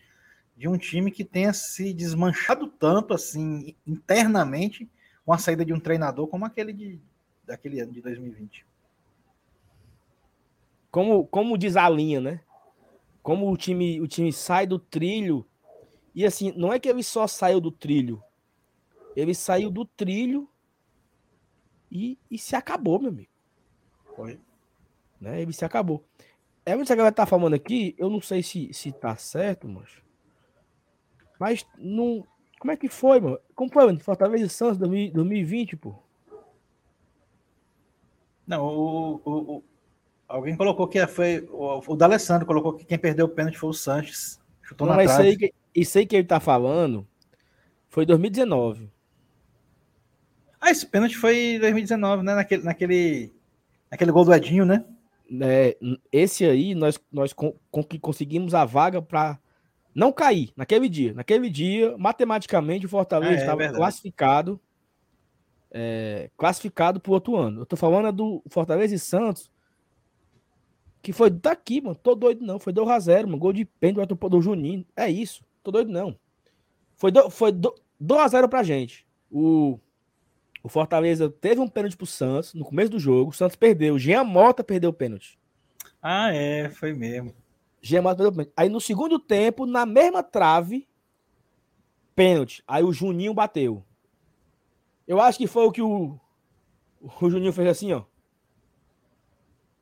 de um time que tenha se desmanchado tanto assim internamente com a saída de um treinador como aquele de, daquele ano de 2020. Como, como diz a linha, né? Como o time, o time sai do trilho. E assim, não é que ele só saiu do trilho. Ele saiu do trilho e, e se acabou, meu amigo. Foi. Né? Ele se acabou. É o que a galera tá falando aqui, eu não sei se, se tá certo, mas. Mas não. Como é que foi, mano? Como foi, mano? Fortaleza e Santos 2020, pô? Não, o, o, Alguém colocou que foi. O, o D'Alessandro colocou que quem perdeu o pênalti foi o Sanches. Chutou Não, na mas isso aí, que, isso aí que ele tá falando foi 2019. Ah, esse pênalti foi 2019, né? Naquele, naquele, naquele gol do Edinho, né? É, esse aí nós, nós com, com que conseguimos a vaga para não cair naquele dia. Naquele dia, matematicamente, o Fortaleza ah, é, estava é classificado é, classificado para o outro ano. Eu tô falando do Fortaleza e Santos que foi daqui, mano. Tô doido não. Foi 2x0, mano. Gol de pênalti do, do Juninho. É isso. Tô doido não. Foi, do, foi do, 2x0 pra gente. O, o Fortaleza teve um pênalti pro Santos no começo do jogo. O Santos perdeu. O Jean Mota perdeu o pênalti. Ah, é, foi mesmo. Jean Mota perdeu o pênalti. Aí no segundo tempo, na mesma trave, pênalti. Aí o Juninho bateu. Eu acho que foi o que o, o Juninho fez assim, ó.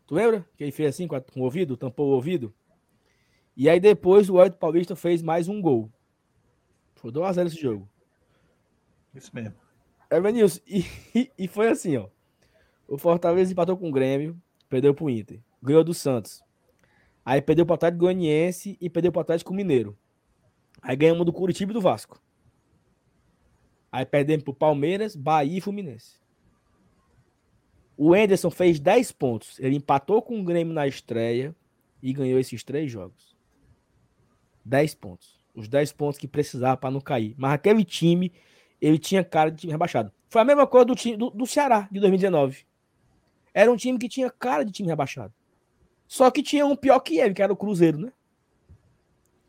Tu lembra? Que ele fez assim com, a, com o ouvido, tampou o ouvido? E aí depois o Wellington Paulista fez mais um gol. Foi 2x0 esse jogo. Isso mesmo. É, Benilson, e, e, e, foi assim, ó. O Fortaleza empatou com o Grêmio, perdeu pro Inter. Ganhou do Santos. Aí perdeu pro Atlético Goianiense e perdeu pro Atlético Mineiro. Aí ganhamos do Curitiba e do Vasco. Aí perdemos pro Palmeiras, Bahia e Fluminense. O Enderson fez 10 pontos. Ele empatou com o Grêmio na estreia e ganhou esses três jogos. 10 pontos. Os 10 pontos que precisava para não cair. Mas aquele time, ele tinha cara de time rebaixado. Foi a mesma coisa do time do, do Ceará de 2019. Era um time que tinha cara de time rebaixado. Só que tinha um pior que ele, que era o Cruzeiro, né?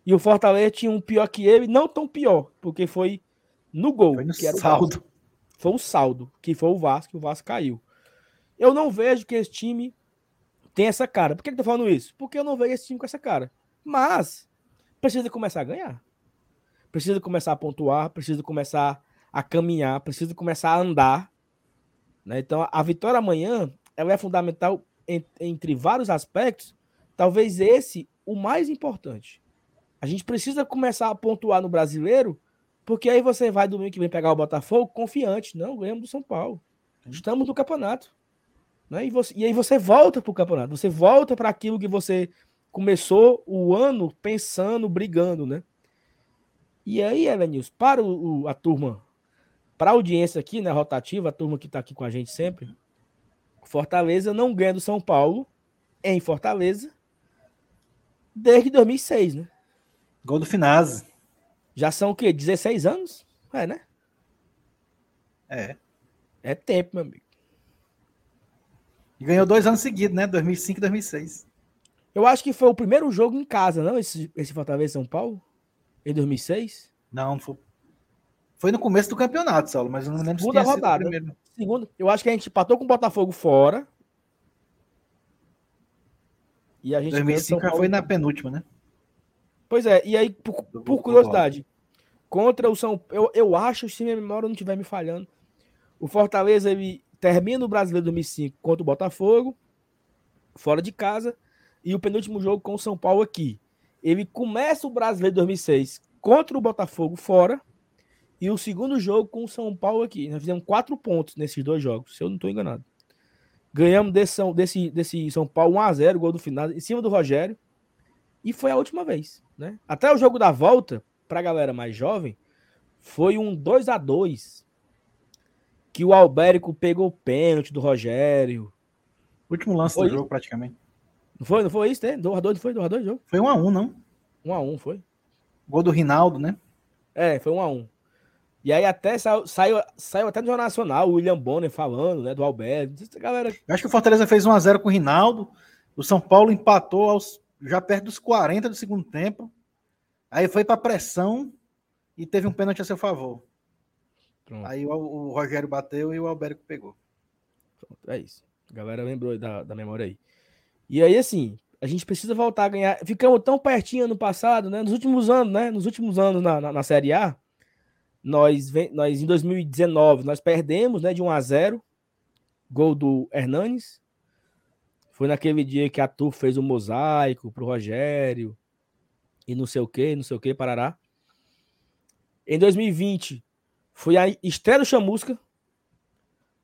E o Fortaleza tinha um pior que ele, não tão pior, porque foi no gol, foi no que era saldo. O foi o saldo, que foi o Vasco, o Vasco caiu. Eu não vejo que esse time tem essa cara. Por que eu tô falando isso? Porque eu não vejo esse time com essa cara. Mas precisa começar a ganhar. Precisa começar a pontuar, precisa começar a caminhar, precisa começar a andar. Né? Então, a vitória amanhã ela é fundamental entre vários aspectos. Talvez esse o mais importante. A gente precisa começar a pontuar no brasileiro, porque aí você vai domingo que vem pegar o Botafogo confiante. Não, ganhamos do São Paulo. Estamos no campeonato. Né? E, você, e aí você volta para o campeonato, você volta para aquilo que você começou o ano pensando, brigando, né? E aí, Elenils, para o, o, a turma, para a audiência aqui, né, rotativa, a turma que está aqui com a gente sempre, Fortaleza não ganha do São Paulo em Fortaleza desde 2006, né? Gol do Finazzi. Já são o quê? 16 anos? É, né? É. É tempo, meu amigo. E ganhou dois anos seguidos, né? 2005 e 2006. Eu acho que foi o primeiro jogo em casa, não? Esse, esse Fortaleza São Paulo? Em 2006? Não, foi. Foi no começo do campeonato, Saulo, mas eu não lembro Segunda se rodada. Primeiro. Segunda, eu acho que a gente empatou com o Botafogo fora. E a gente 2005 já foi na penúltima, né? Pois é, e aí, por, por curiosidade, contra o São eu, eu acho, se minha memória não estiver me falhando, o Fortaleza ele termina o Brasileiro 2005 contra o Botafogo, fora de casa, e o penúltimo jogo com o São Paulo aqui. Ele começa o Brasileiro 2006 contra o Botafogo fora, e o segundo jogo com o São Paulo aqui. Nós fizemos quatro pontos nesses dois jogos, se eu não estou enganado. Ganhamos desse, desse, desse São Paulo 1x0, gol do final, em cima do Rogério. E foi a última vez. Né? Até o jogo da volta, para a galera mais jovem, foi um 2 a 2 que o Albérico pegou o pênalti do Rogério. Último lance do isso? jogo, praticamente. Não foi, não foi isso, né? 2x2, não foi 2x2 jogo? Foi 1x1, não? 1x1, foi. Gol do Rinaldo, né? É, foi 1x1. E aí até saiu, saiu, saiu até no Jornal Nacional, o William Bonner falando, né, do Alberto. Galera... Eu acho que o Fortaleza fez 1x0 com o Rinaldo. O São Paulo empatou aos, já perto dos 40 do segundo tempo. Aí foi para pressão e teve um pênalti a seu favor. Pronto. Aí o, o, Rogério bateu e o Albérico pegou. Pronto, é isso. A galera lembrou da, da memória aí. E aí, assim, a gente precisa voltar a ganhar. Ficamos tão pertinho no passado, né? Nos últimos anos, né? Nos últimos anos na, na, na Série A, nós, nós em 2019, nós perdemos, né? De 1 a 0 Gol do Hernanes. Foi naquele dia que a Tur fez o um mosaico pro Rogério. E não sei o que, não sei o que, parará. Em 2020, foi a estreia do Chamusca.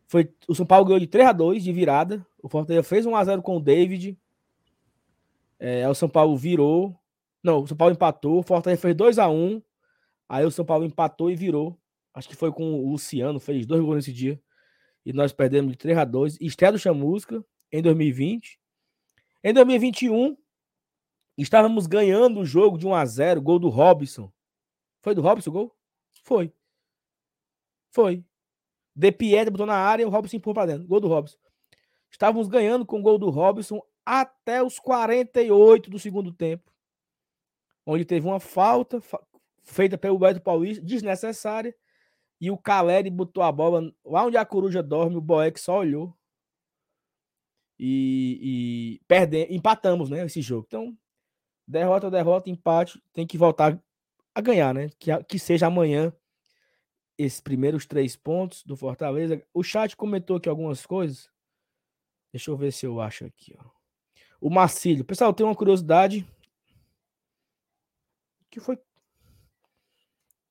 Foi, o São Paulo ganhou de 3 a 2 de virada. O Fortaleza fez 1 a 0 com o David. É, o São Paulo virou. Não, o São Paulo empatou. O Fortaleza fez 2 a 1 Aí o São Paulo empatou e virou. Acho que foi com o Luciano, fez dois gols nesse dia. E nós perdemos de 3 a 2 Estreia do Chamusca em 2020. Em 2021, estávamos ganhando o jogo de 1 a 0 gol do Robson. Foi do Robson o gol? Foi. Foi. De Pietro botou na área e o Robson empurrou para dentro. Gol do Robson. Estávamos ganhando com o gol do Robson até os 48 do segundo tempo. Onde teve uma falta feita pelo Beto Paulista, desnecessária. E o Caleri botou a bola lá onde a coruja dorme, o Boeck só olhou. E, e perdemos, empatamos, né? Esse jogo. Então, derrota, derrota, empate, tem que voltar a ganhar, né? Que, que seja amanhã esses primeiros três pontos do Fortaleza. O chat comentou aqui algumas coisas. Deixa eu ver se eu acho aqui, ó. O Marcílio. Pessoal, tem uma curiosidade. Que foi.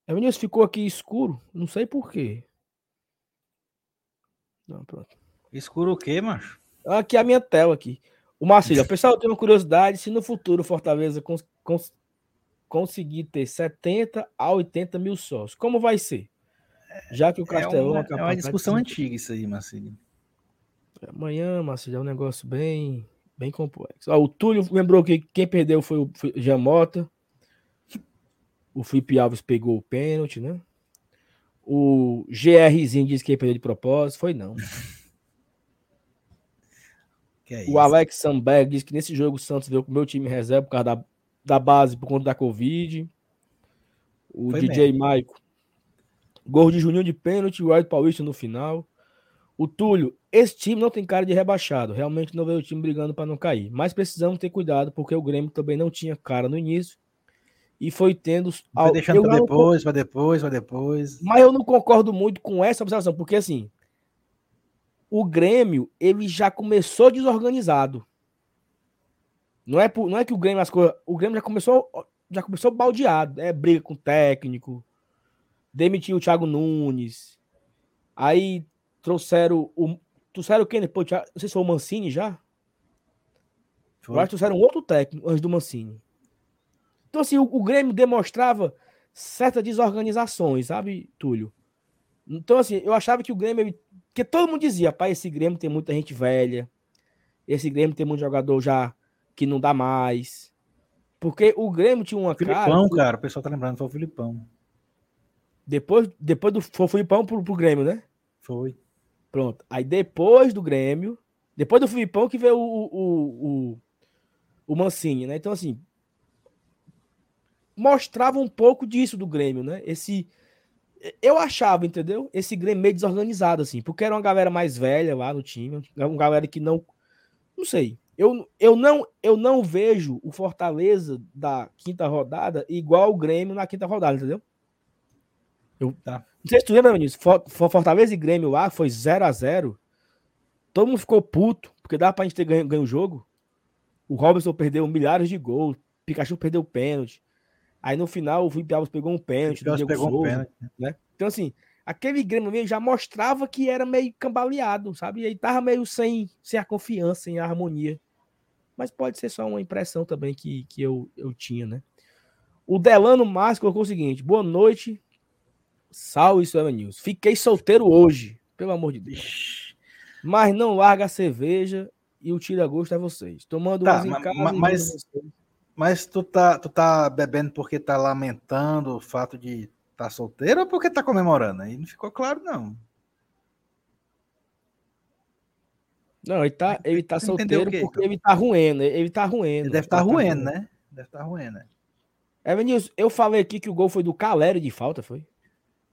O Vinícius ficou aqui escuro. Não sei porquê. Não, pronto. Escuro o quê, macho? Aqui é a minha tela aqui. O Marcílio. pessoal, tem uma curiosidade. Se no futuro Fortaleza cons cons conseguir ter 70 a 80 mil sócios, como vai ser? Já que o Castelão... É uma, é uma discussão antiga isso aí, Marcílio. Amanhã, Marcílio, é um negócio bem Bem complexo. Ó, o Túlio lembrou que quem perdeu foi o Jamota. O Felipe Alves pegou o pênalti, né? O GRzinho disse que ele perdeu de propósito. Foi não. É o Alex Sandberg disse que nesse jogo o Santos veio com o meu time reserva por causa da, da base por conta da Covid. O Foi DJ Maico. Gol de Juninho de pênalti, o White Paulista no final. O Túlio, esse time não tem cara de rebaixado. Realmente não veio o time brigando para não cair. Mas precisamos ter cuidado, porque o Grêmio também não tinha cara no início. E foi tendo. Foi deixando para depois, para depois, para depois. Mas eu não concordo muito com essa observação, porque assim. O Grêmio, ele já começou desorganizado. Não é, por, não é que o Grêmio as coisas. O Grêmio já começou, já começou baldeado. É briga com o técnico. Demitiu o Thiago Nunes. Aí trouxeram o. Trouxeram quem depois? Não sei se foi o Mancini já. Foi. Eu acho que trouxeram outro técnico antes do Mancini. Então, assim, o, o Grêmio demonstrava certas desorganizações, sabe, Túlio? Então, assim, eu achava que o Grêmio. Porque todo mundo dizia, pai, esse Grêmio tem muita gente velha. Esse Grêmio tem muito jogador já que não dá mais. Porque o Grêmio tinha uma Filipão, cara. Filipão, cara, o pessoal tá lembrando, foi o Filipão. Depois, depois do. Foi o Filipão pro, pro Grêmio, né? Foi. Pronto. Aí depois do Grêmio, depois do Filipão que veio o, o, o, o Mancini, né? Então, assim, mostrava um pouco disso do Grêmio, né? Esse. Eu achava, entendeu? Esse Grêmio meio desorganizado, assim, porque era uma galera mais velha lá no time, uma galera que não. Não sei. Eu, eu, não, eu não vejo o Fortaleza da quinta rodada igual o Grêmio na quinta rodada, entendeu? Eu, tá. Não sei se tu lembra, Vinícius. Fortaleza e Grêmio lá foi 0 a 0 Todo mundo ficou puto, porque dava pra gente ter ganho, ganho o jogo. O Robson perdeu milhares de gols. Pikachu perdeu o pênalti. Aí no final o Felipe Alves pegou um pênalti. O pegou Souza, um pênalti. Né? Então, assim, aquele Grêmio já mostrava que era meio cambaleado, sabe? E aí tava meio sem, sem a confiança, sem a harmonia. Mas pode ser só uma impressão também que, que eu, eu tinha, né? O Delano Márcio colocou o seguinte: boa noite, Salve, isso é News. Fiquei solteiro hoje, pelo amor de Deus. Mas não larga a cerveja e o tira gosto é vocês. Tomando tá, umas em casa. Mas, mas tu, tá, tu tá bebendo porque tá lamentando o fato de estar tá solteiro ou porque tá comemorando? Aí não ficou claro, não. Não, ele tá, ele tá solteiro porque então? ele tá ruendo. Ele tá ruendo. Ele deve estar tá ruendo, né? Deve estar tá ruendo, né? É, Vinícius, eu falei aqui que o gol foi do Calério de falta, foi?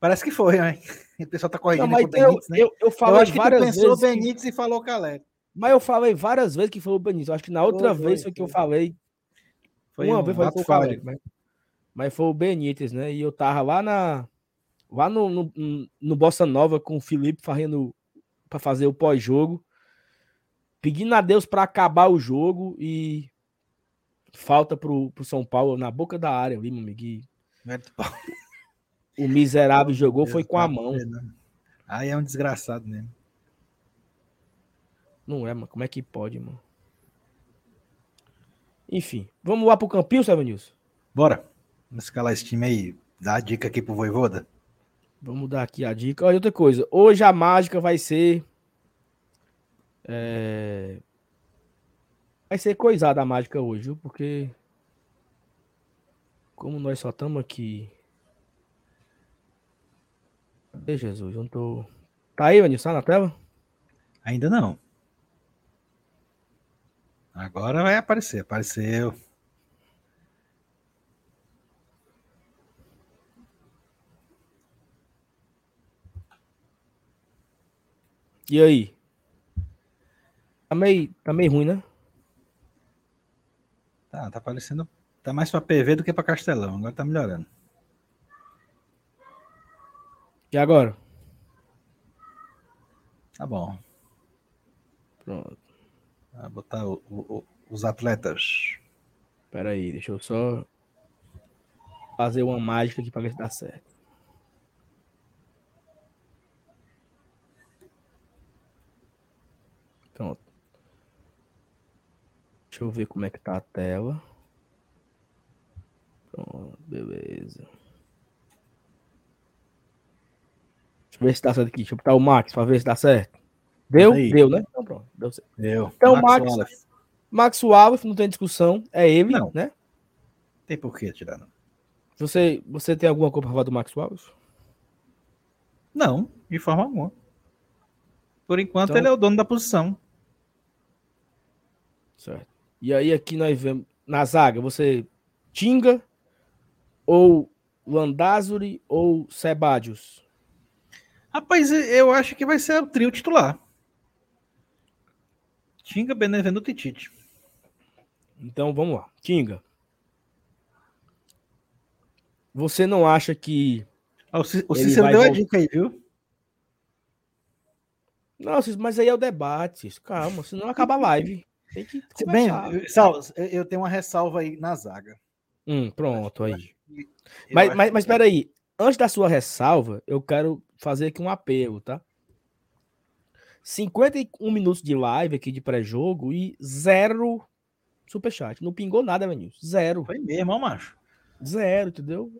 Parece que foi, né? O pessoal tá corrigindo não, mas eu, Benítez, né? Eu, eu, falei eu acho que várias pensou vezes Benítez que... e falou Calé. Mas eu falei várias vezes que foi o Benítez. Eu acho que na outra foi, vez foi, foi que eu falei. Foi uma um vez foi o Calé. Mas, mas foi o Benítez, né? E eu tava lá na. Lá no, no, no Bossa Nova com o Felipe fazendo para fazer o pós-jogo. Pedindo a Deus para acabar o jogo e falta pro, pro São Paulo na boca da área ali, meu amigo. E o miserável jogou foi com a mão. Aí é um desgraçado mesmo. Não é, mano. Como é que pode, mano? Enfim, vamos lá pro Campinho, Sérgio Nilson? Bora. Vamos escalar esse time aí. Dá a dica aqui pro Voivoda. Vamos dar aqui a dica. Olha, outra coisa. Hoje a mágica vai ser. É... Vai ser coisada a mágica hoje, viu? Porque. Como nós só estamos aqui Cadê Jesus? Eu não tô. Tá aí, Vanilson, tá na tela? Ainda não. Agora vai aparecer. Apareceu. E aí? Tá meio, tá meio ruim, né? Tá, tá parecendo. Tá mais pra PV do que pra Castelão. Agora tá melhorando. E agora? Tá bom. Pronto. Vou botar o- o- os atletas. Pera aí, deixa eu só fazer uma mágica aqui pra ver se dá certo. Pronto. Deixa eu ver como é que tá a tela. Pronto, beleza. Deixa eu ver se dá certo aqui. Deixa eu botar o Max pra ver se dá certo. Deu? Deu, né? Então pronto, deu certo. Eu. Então, Max- Wallace. Max Wallace, não tem discussão, é ele, Não. né? Tem por que tirar, não? Você, você tem alguma coisa pra falar do Max Wallace? Não, de forma alguma. Por enquanto, Então- ele é o dono da posição. Certo. E aí aqui nós vemos na zaga, você Tinga ou Landázuri ou Sebadios? Rapaz, eu acho que vai ser o trio titular. Tinga, Benevenuto e Tite. Então vamos lá. Tinga. Você não acha que Ah, o Cícero deu a voltar. dica aí, viu? Não, Cis, mas aí é o debate. Cis, Calma, senão acaba a live. Tem que Se bem, Sal, eu- tenho uma ressalva aí na zaga. Hum, pronto, aí. Eu Mas, mas, que- mas peraí, antes da sua ressalva, eu quero fazer aqui um apelo, tá? 51 minutos de live aqui de pré-jogo e zero superchat. Não pingou nada, Vinícius. Zero. Foi mesmo, ó, macho. Zero, entendeu?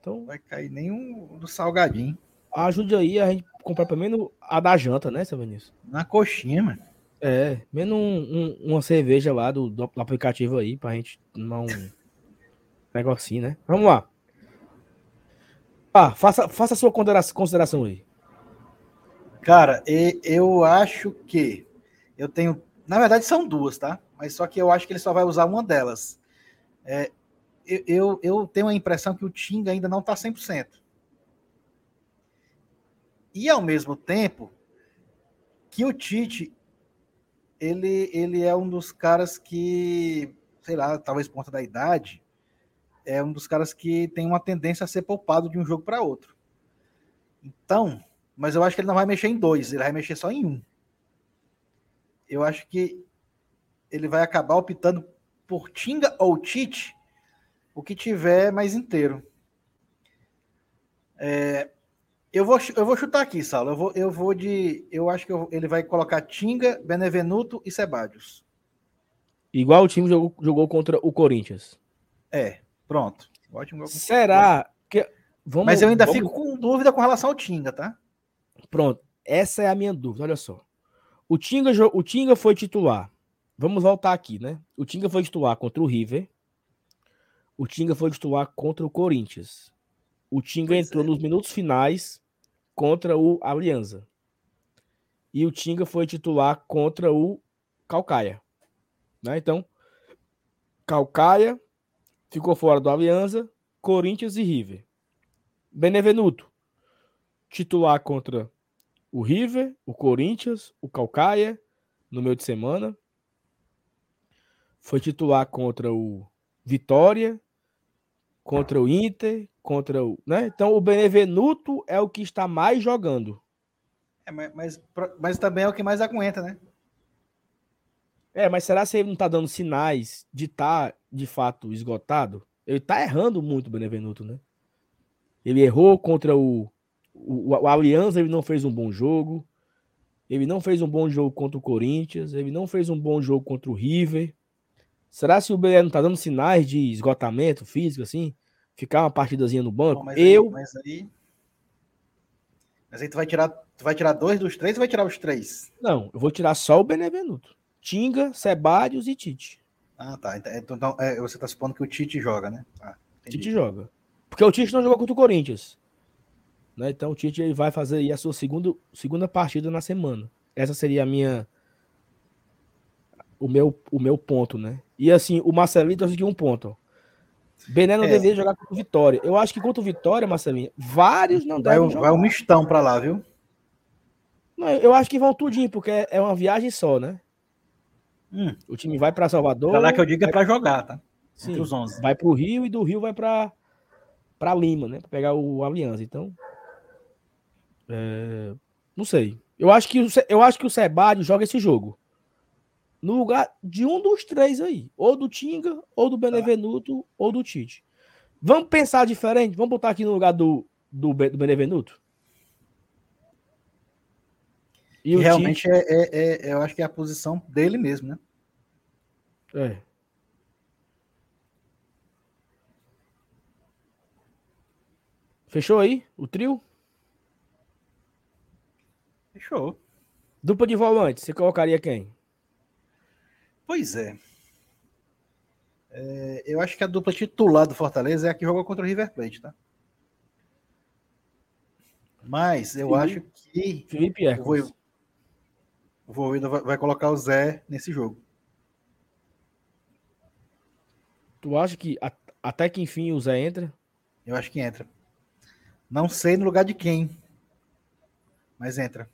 Então, Não vai cair nenhum do salgadinho. ajude aí a gente comprar pelo menos a da janta, né, seu Vinícius? Na coxinha, mano. É, menos um- um- uma cerveja lá do, do aplicativo aí, pra gente tomar um negocinho, né? Vamos lá. Ah, faça, faça a sua considera- consideração aí. Cara, eu acho que eu tenho. Na verdade, são duas, tá? Mas só que eu acho que ele só vai usar uma delas. É, eu, eu, tenho a impressão que o Tinga ainda não tá 100%. E ao mesmo tempo que o Tite ele, ele é um dos caras que, sei lá, talvez por conta da idade, é um dos caras que tem uma tendência a ser poupado de um jogo para outro. Então, mas eu acho que ele não vai mexer em dois, ele vai mexer só em um. Eu acho que ele vai acabar optando por Tinga ou Tite, o que tiver mais inteiro. É, eu, vou, eu vou chutar aqui, Saulo. Eu vou, eu vou de. Eu acho que eu- ele vai colocar Tinga, Benevenuto e Sebadios. Igual o time jogou, jogou contra o Corinthians. É, pronto. Ótimo. Será que. Vamos, Mas eu ainda vamos- fico com dúvida com relação ao Tinga, tá? Pronto. Essa é a minha dúvida. Olha só. O Tinga, o Tinga foi titular. Vamos voltar aqui, né? O Tinga foi titular contra o River. O Tinga foi titular contra o Corinthians. O Tinga Pois entrou é. nos minutos finais contra o Alianza. E o Tinga foi titular contra o Calcaia. Né? Então, Calcaia ficou fora do Alianza, Corinthians e River. Benevenuto, titular contra o River, o Corinthians, o Calcaia, no meio de semana. Foi titular contra o Vitória, contra o Inter, contra o. Né? Então o Benevenuto é o que está mais jogando. É, mas, mas, mas também é o que mais aguenta, né? É, mas será que ele não está dando sinais de estar, de fato, esgotado? Ele está errando muito o Benevenuto, né? Ele errou contra o, o, o Aliança, ele não fez um bom jogo. Ele não fez um bom jogo contra o Corinthians. Ele não fez um bom jogo contra o River. Será se o Bené não está dando sinais de esgotamento físico, assim? Ficar uma partidazinha no banco? Bom, mas aí- Eu, mas aí. Mas aí tu vai tirar, tu vai tirar dois dos três ou vai tirar os três? não, eu vou tirar só o Benevenuto. Tinga, Sebadios e Tite. Ah, tá. Então, então, é, você tá supondo que o Tite joga, né? Ah. Tite joga. Porque o Tite não jogou contra o Corinthians. Né? Então o Tite ele vai fazer aí a sua segunda, segunda partida na semana. Essa seria a minha. O meu, o meu ponto, né? E assim, o Marcelinho trouxe aqui um ponto. ó. Bené não É. deveria jogar contra o Vitória. Eu acho que contra o Vitória, Marcelinho, vários não Vai, devem o- jogar. vai um mistão pra lá, viu? Não, eu acho que vão tudinho, porque é uma viagem só, né? Hum. O time vai para Salvador. Pra lá que eu digo é vai, pra jogar, tá? sim, Entre os 11. vai pro Rio e do Rio vai para para Lima, né? Pra pegar o Aliança. Então, é, não sei. Eu acho que o eu acho que o Sebário joga esse jogo no lugar de um dos três aí, ou do Tinga, ou do Benevenuto, ou do Tite. Vamos pensar diferente. Vamos botar aqui no lugar do do, do Benevenuto. E realmente é, é- é- eu acho que é a posição dele mesmo, né? Tite, é. Fechou aí o trio? Fechou. Dupla de volante, você colocaria quem? Pois é. É, Eu acho que a dupla titular do Fortaleza é a que joga contra o River Plate, tá? Mas eu Felipe- acho que Felipe o Hércules. O Voivoda vai- vai colocar o Zé nesse jogo. Tu acha que a- até que enfim o Zé entra? Eu acho que entra. Não sei no lugar de quem, mas entra.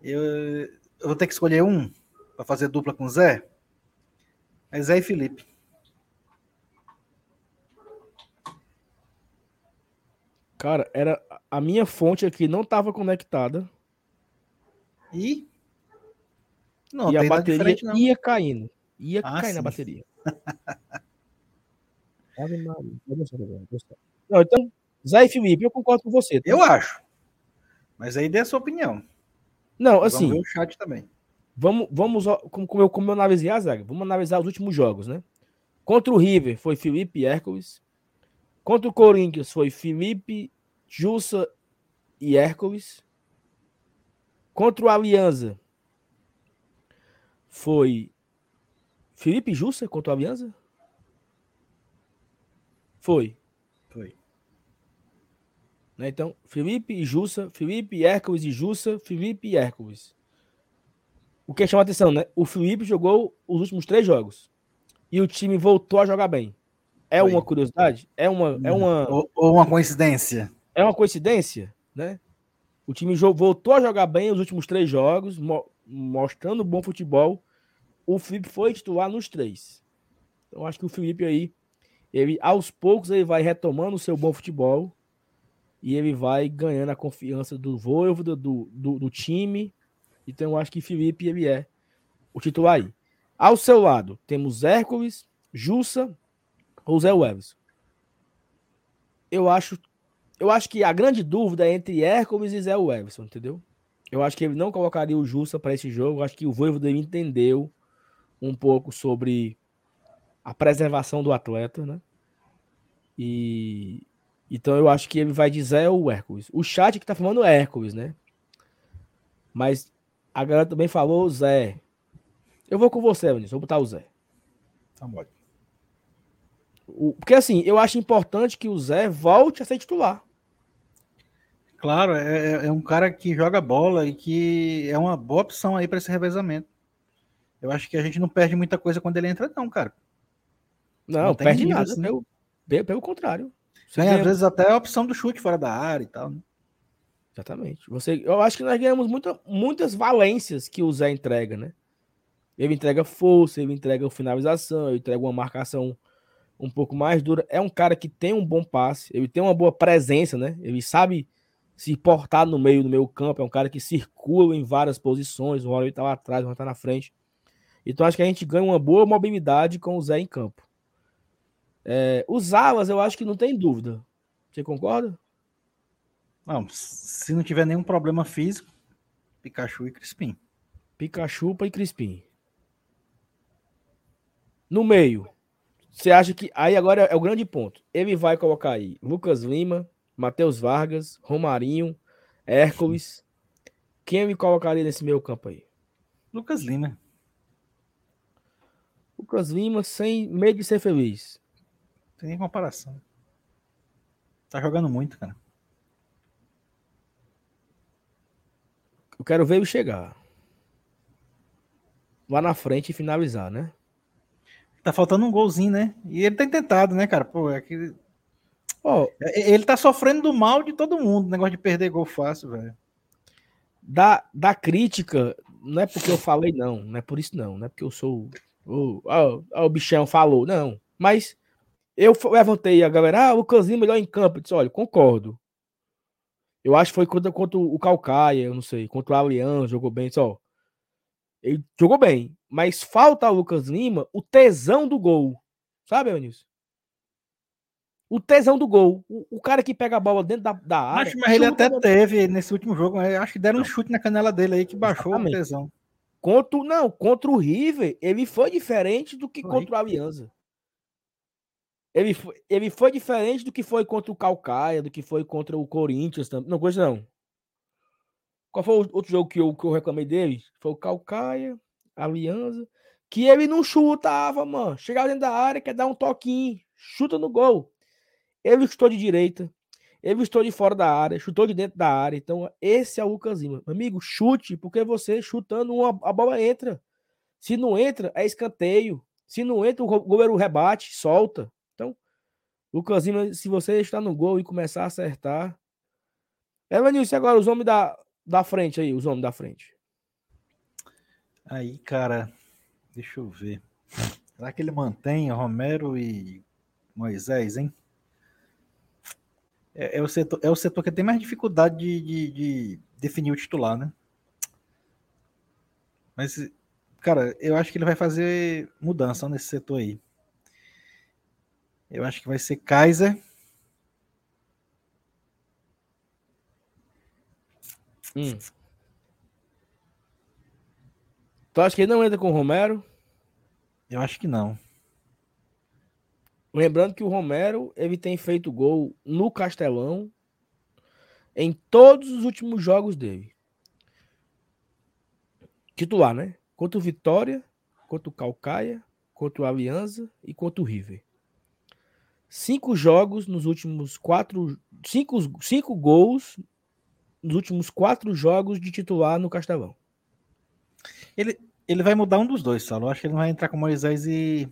Eu, eu vou ter que escolher um para fazer dupla com o Zé. É Zé e Felipe. Cara, era a minha fonte aqui não estava conectada E não e a bateria ia caindo. Ia Ah, cair na sim. bateria. Maria, eu não então, Zé e Felipe, eu concordo com você. tá? Eu acho. Mas aí dê a sua opinião. Não, Vamos assim, ver o chat também. Vamos, vamos como, como eu, como eu analisei a zaga, vamos analisar os últimos jogos, né? Contra o River foi Felipe e Hércules. Contra o Corinthians foi Felipe, Jussa e Hércules. Contra o Alianza foi Felipe Jussa contra o Alianza? Foi. Foi. Né? Então, Felipe e Jussa, Felipe, Hércules e Jussa, Felipe e Hércules. O que chama atenção, né? O Felipe jogou os últimos três jogos. E o time voltou a jogar bem. É Foi. uma curiosidade? É uma, é uma, Ou, ou uma coincidência. é uma coincidência, né? O time voltou a jogar bem os últimos três jogos, mo- mostrando bom futebol. O Felipe foi titular nos três. Então, acho que o Felipe aí, ele aos poucos ele vai retomando o seu bom futebol e ele vai ganhando a confiança do Voivoda, do, do, do time. Então, eu acho que Felipe ele é o titular aí. Ao seu lado, temos Hércules, Jussa ou Zé Everson. Eu acho eu acho que a grande dúvida é entre Hércules e Zé Everson, entendeu? Eu acho que ele não colocaria o Jussa para esse jogo. Eu acho que o Voivoda entendeu um pouco sobre a preservação do atleta, né? E então eu acho que ele vai Zé ou Hércules. O chat que tá falando é Hércules, né? Mas a galera também falou Zé. Eu vou com você, Vinícius. Vou botar o Zé. Tá bom. O- porque assim, eu acho importante que o Zé volte a ser titular. Claro, é, é- é um cara que joga bola e que é uma boa opção aí para esse revezamento. Eu acho que a gente não perde muita coisa quando ele entra, não, cara. Não, Não perde nada. assim. Pelo, pelo, contrário. Você Ganha, às vezes até a opção do chute fora da área e tal. né? Exatamente. Você, eu acho que nós ganhamos muita, muitas valências que o Zé entrega, né? Ele entrega força, ele entrega finalização, ele entrega uma marcação um pouco mais dura. É um cara que tem um bom passe, ele tem uma boa presença, né? Ele sabe se portar no meio do meio campo, é um cara que circula em várias posições, uma hora ele tá lá atrás, uma hora tá na frente. Então acho que a gente ganha uma boa mobilidade com o Zé em campo. É, os alas, eu acho que não tem dúvida. Você concorda? Não, se não tiver nenhum problema físico, Pikachu e Crispim. Pikachu e Crispim. No meio, você acha que. Aí agora é o grande ponto. Ele vai colocar aí Lucas Lima, Matheus Vargas, Romarinho, Hércules. Quem ele colocaria nesse meio campo aí? Lucas Lima. Lucas Lima sem medo de ser feliz. Não tem nem comparação. Tá jogando muito, cara. Eu quero ver ele chegar. Lá na frente e finalizar, né? Tá faltando um golzinho, né? E ele tem tentado, né, cara? Pô, é que... Ó, é- Ele tá sofrendo do mal de todo mundo, negócio de perder gol fácil, velho. da, da crítica, não é porque eu falei, não. Não é por isso, não. Não é porque eu sou. O, o, o bichão falou, não. Mas eu levantei a galera, ah, o Canzinho melhor em campo. Eu disse, olha, concordo. Eu acho que foi contra, contra o Calcaia, eu não sei, contra o Aliança, jogou bem, só. Ele jogou bem, mas falta ao Lucas Lima o tesão do gol. Sabe, Evanilson? O tesão do gol. O, o, cara que pega a bola dentro da, da área. Mas, mas ele até teve nesse último jogo, acho que deram um chute na canela dele aí que baixou Exatamente. o tesão. Contra, não, contra o River, ele foi diferente do que foi. contra o Aliança. Ele foi, ele foi diferente do que foi contra o Calcaia, do que foi contra o Corinthians. Não, coisa não. Qual foi o outro jogo que eu, que eu reclamei dele? Foi o Calcaia, Aliança. Que ele não chutava, mano. Chegava dentro da área, quer dar um toquinho, chuta no gol. Ele chutou de direita, ele chutou de fora da área, chutou de dentro da área. Então, esse é o Lucas Lima. Amigo, chute, porque você chutando uma, a bola entra. Se não entra, é escanteio. Se não entra, o goleiro rebate, solta. Lucas Lima, se você está no gol e começar a acertar. Evanilson, agora os homens da, da frente aí, os homens da frente. Aí, cara, deixa eu ver. Será que ele mantém Romero e Moisés, hein? É, é, o, setor, é o setor que tem mais dificuldade de, de, de definir o titular, né? Mas, cara, eu acho que ele vai fazer mudança nesse setor aí. Eu acho que vai ser Kaiser. Hum. Tu acha que ele não entra com o Romero? Eu acho que não. Lembrando que o Romero ele tem feito gol no Castelão em todos os últimos jogos dele. Titular, né? Contra o Vitória, contra o Calcaia, contra o Aliança e contra o River cinco jogos nos últimos quatro. Cinco, cinco gols nos últimos quatro jogos de titular no Castelão. Ele, ele vai mudar um dos dois, Saulo. Eu acho que ele não vai entrar com Moisés e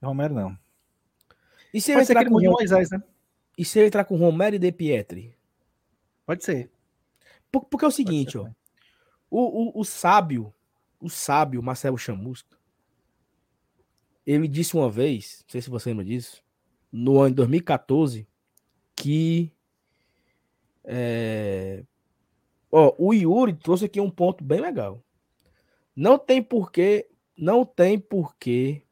Romero, não. E se ele Pode entrar com Moisés, né? E se ele entrar com Romero e De Pietri? Pode ser. Por, porque é o seguinte, ó. O, o, o sábio, o sábio Marcelo Chamusca, ele disse uma vez, não sei se você lembra disso, no ano de 2014 que é, ó, o Yuri trouxe aqui um ponto bem legal. Não tem porquê, não tem porquê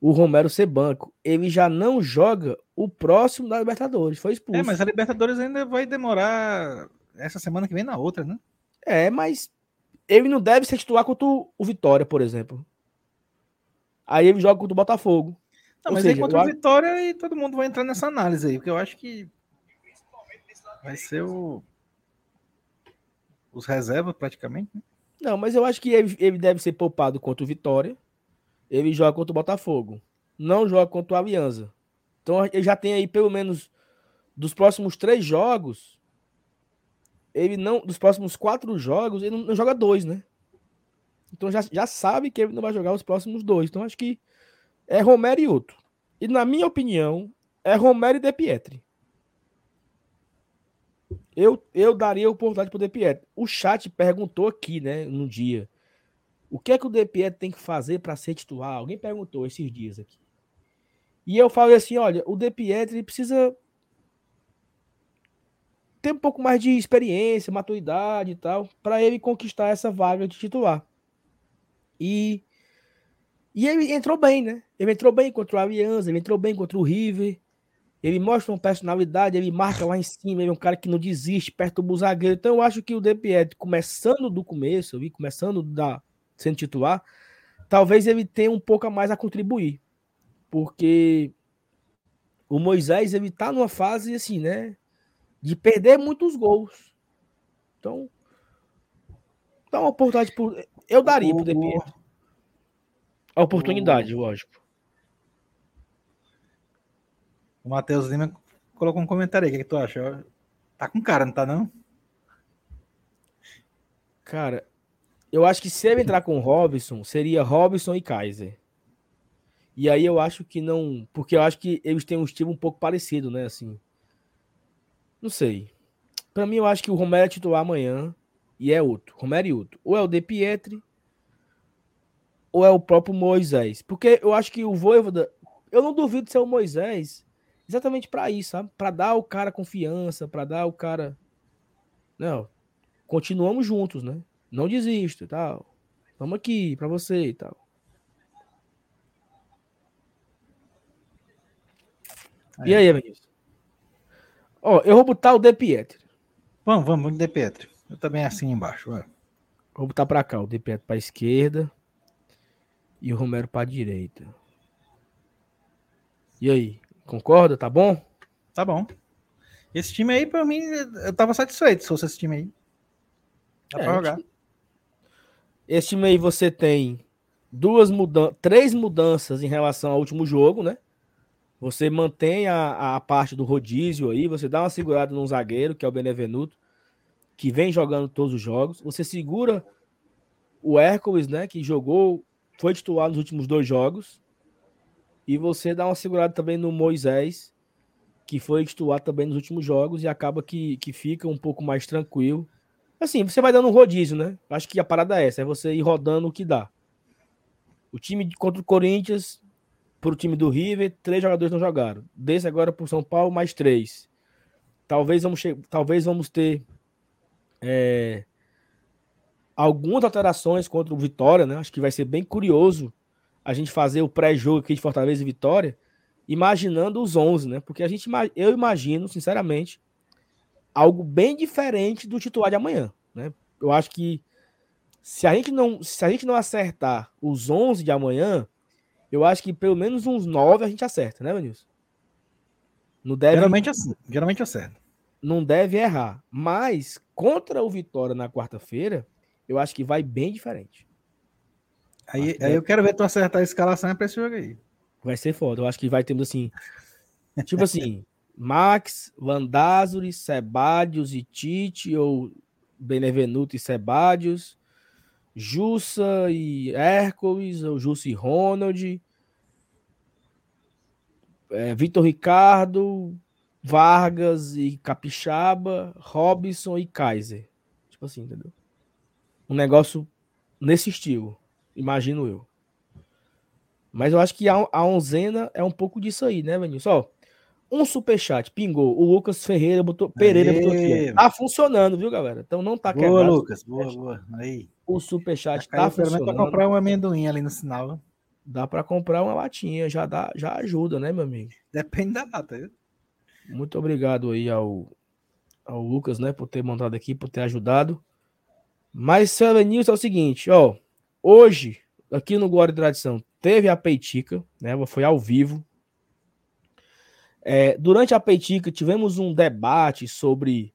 o Romero ser banco. Ele já não joga o próximo da Libertadores. Foi expulso. É, mas a Libertadores ainda vai demorar essa semana que vem na outra, né? É, mas ele não deve ser titular contra o Vitória, por exemplo. Aí ele joga contra o Botafogo. Não, mas seja, aí contra o Vitória e todo mundo vai entrar nessa análise aí, porque eu acho que vai ser o os reservas praticamente. Né? Não, mas eu acho que ele, ele, deve ser poupado contra o Vitória. Ele joga contra o Botafogo. Não joga contra o Aliança. Então ele já tem aí pelo menos dos próximos três jogos. Ele não. Dos próximos quatro jogos, ele não, não joga dois, né? Então já, já sabe que ele não vai jogar os próximos dois. Então acho que é Romero e outro. E na minha opinião, é Romero e De Pietri. Eu, eu daria a oportunidade para o De. O chat perguntou aqui, né, no dia. O que é que o De tem que fazer para ser titular? Alguém perguntou esses dias aqui. E eu falei assim, olha, o De precisa ter um pouco mais de experiência, maturidade e tal, para ele conquistar essa vaga de titular. E e ele entrou bem, né? Ele entrou bem contra o Aliança, ele entrou bem contra o River. Ele mostra uma personalidade, ele marca lá em cima, ele é um cara que não desiste, perto do zagueiro. Então eu acho que o De começando do começo, vi, começando da sendo titular, talvez ele tenha um pouco a mais a contribuir. Porque o Moisés, ele tá numa fase assim, né? De perder muitos gols. Então, dá uma oportunidade por. Eu daria o, pro De. A oportunidade, o... lógico. O Matheus Lima colocou um comentário aí. O que, que tu acha? Tá com cara, não tá não? Cara, eu acho que se ele entrar com Robson, seria Robson e Kaiser. E aí eu acho que não. Porque eu acho que eles têm um estilo um pouco parecido, né? Assim. Não sei. Para mim, eu acho que o Romero é titular amanhã. e é outro, Romero e outro. Ou é o De Pietri, ou é o próprio Moisés. Porque eu acho que o Voivoda, eu não duvido ser o Moisés exatamente para isso, sabe? Para dar o cara confiança, para dar o cara. Não, continuamos juntos, né? Não desisto e tal. Vamos aqui para você e tal. Aí. E aí, amigos? Ó, eu vou botar o De Pietri. Vamos, vamos, De Pietri. Eu também assim embaixo, vai. Vou botar para cá, o De Pietri para esquerda e o Romero para direita. E aí, concorda? Tá bom? Tá bom. Esse time aí, para mim, eu tava satisfeito se fosse esse time aí. Dá é, pra jogar. Esse time aí você tem duas mudanças, três mudanças em relação ao último jogo, né? Você mantém a, a parte do rodízio aí, você dá uma segurada num zagueiro, que é o Benevenuto, que vem jogando todos os jogos. Você segura o Hércules, né, que jogou, foi titular nos últimos dois jogos. E você dá uma segurada também no Moisés, que foi titular também nos últimos jogos e acaba que, que fica um pouco mais tranquilo. Assim, você vai dando um rodízio, né? Acho que a parada é essa, é você ir rodando o que dá. O time contra o Corinthians para o time do River, três jogadores não jogaram. Desse agora para o São Paulo, mais três. Talvez vamos, talvez vamos ter é, algumas alterações contra o Vitória, né? Acho que vai ser bem curioso a gente fazer o pré-jogo aqui de Fortaleza e Vitória, imaginando os 11, né? Porque a gente, eu imagino, sinceramente, algo bem diferente do titular de amanhã, né? Eu acho que se a gente não, se a gente não acertar os 11 de amanhã, eu acho que pelo menos uns nove a gente acerta, né, Manilson? Não deve, geralmente, geralmente acerta. Não deve errar. Mas contra o Vitória na quarta-feira, eu acho que vai bem diferente. Aí, aí eu quero ver tu acertar a escalação para esse jogo aí. Vai ser foda. Eu acho que vai ter assim. tipo assim, Max, Landázuri, Sebadios e Tite, ou Benevenuto e Sebadios, Jussa e Hércules, ou Jussa e Ronald, é, Vitor Ricardo, Vargas e Capixaba, Robson e Kaiser. Tipo assim, entendeu? Um negócio nesse estilo, imagino eu. Mas eu acho que a, a onzena é um pouco disso aí, né, Vanil? Só um superchat, pingou. O Lucas Ferreira botou. Pereira Aê. botou aqui. Tá funcionando, viu, galera? Então não tá boa, quebrado. Boa, Lucas. Boa, boa. Aí. O superchat tá, tá funcionando. Dá pra comprar um amendoim ali no sinal. Dá para comprar uma latinha, já dá, já ajuda, né, meu amigo? Depende da lata, viu? Muito obrigado aí ao, ao Lucas, né, por ter montado aqui, por ter ajudado. Mas, seu News é o seguinte, ó. Hoje, aqui no Glória e Tradição, teve a Peitica, né? Foi ao vivo. É, durante a Peitica, tivemos um debate sobre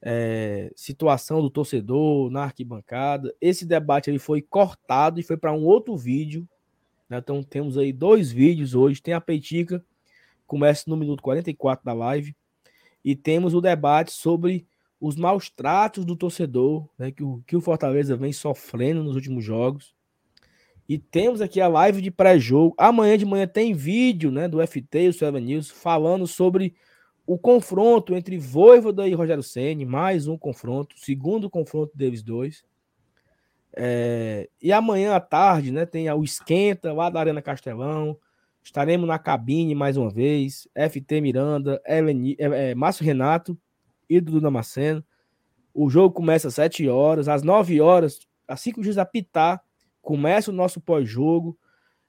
é, situação do torcedor na arquibancada. Esse debate aí foi cortado e foi para um outro vídeo. Né? Então temos aí dois vídeos hoje. Tem a Peitica, começa no minuto 44 da live. E temos o debate sobre os maus tratos do torcedor, né? que, o, que o Fortaleza vem sofrendo nos últimos jogos. E temos aqui a live de pré-jogo. Amanhã de manhã tem vídeo né, do FT e o Seven News falando sobre o confronto entre Voivoda e Rogério Ceni, mais um confronto, segundo confronto deles dois. É, e amanhã à tarde, né, tem o esquenta lá da Arena Castelão. Estaremos na cabine mais uma vez. FT Miranda, Ellen, é, é, Márcio Renato e Dudu Damasceno. O jogo começa às 7 horas, às 9 horas, assim que o juiz apitar, começa o nosso pós-jogo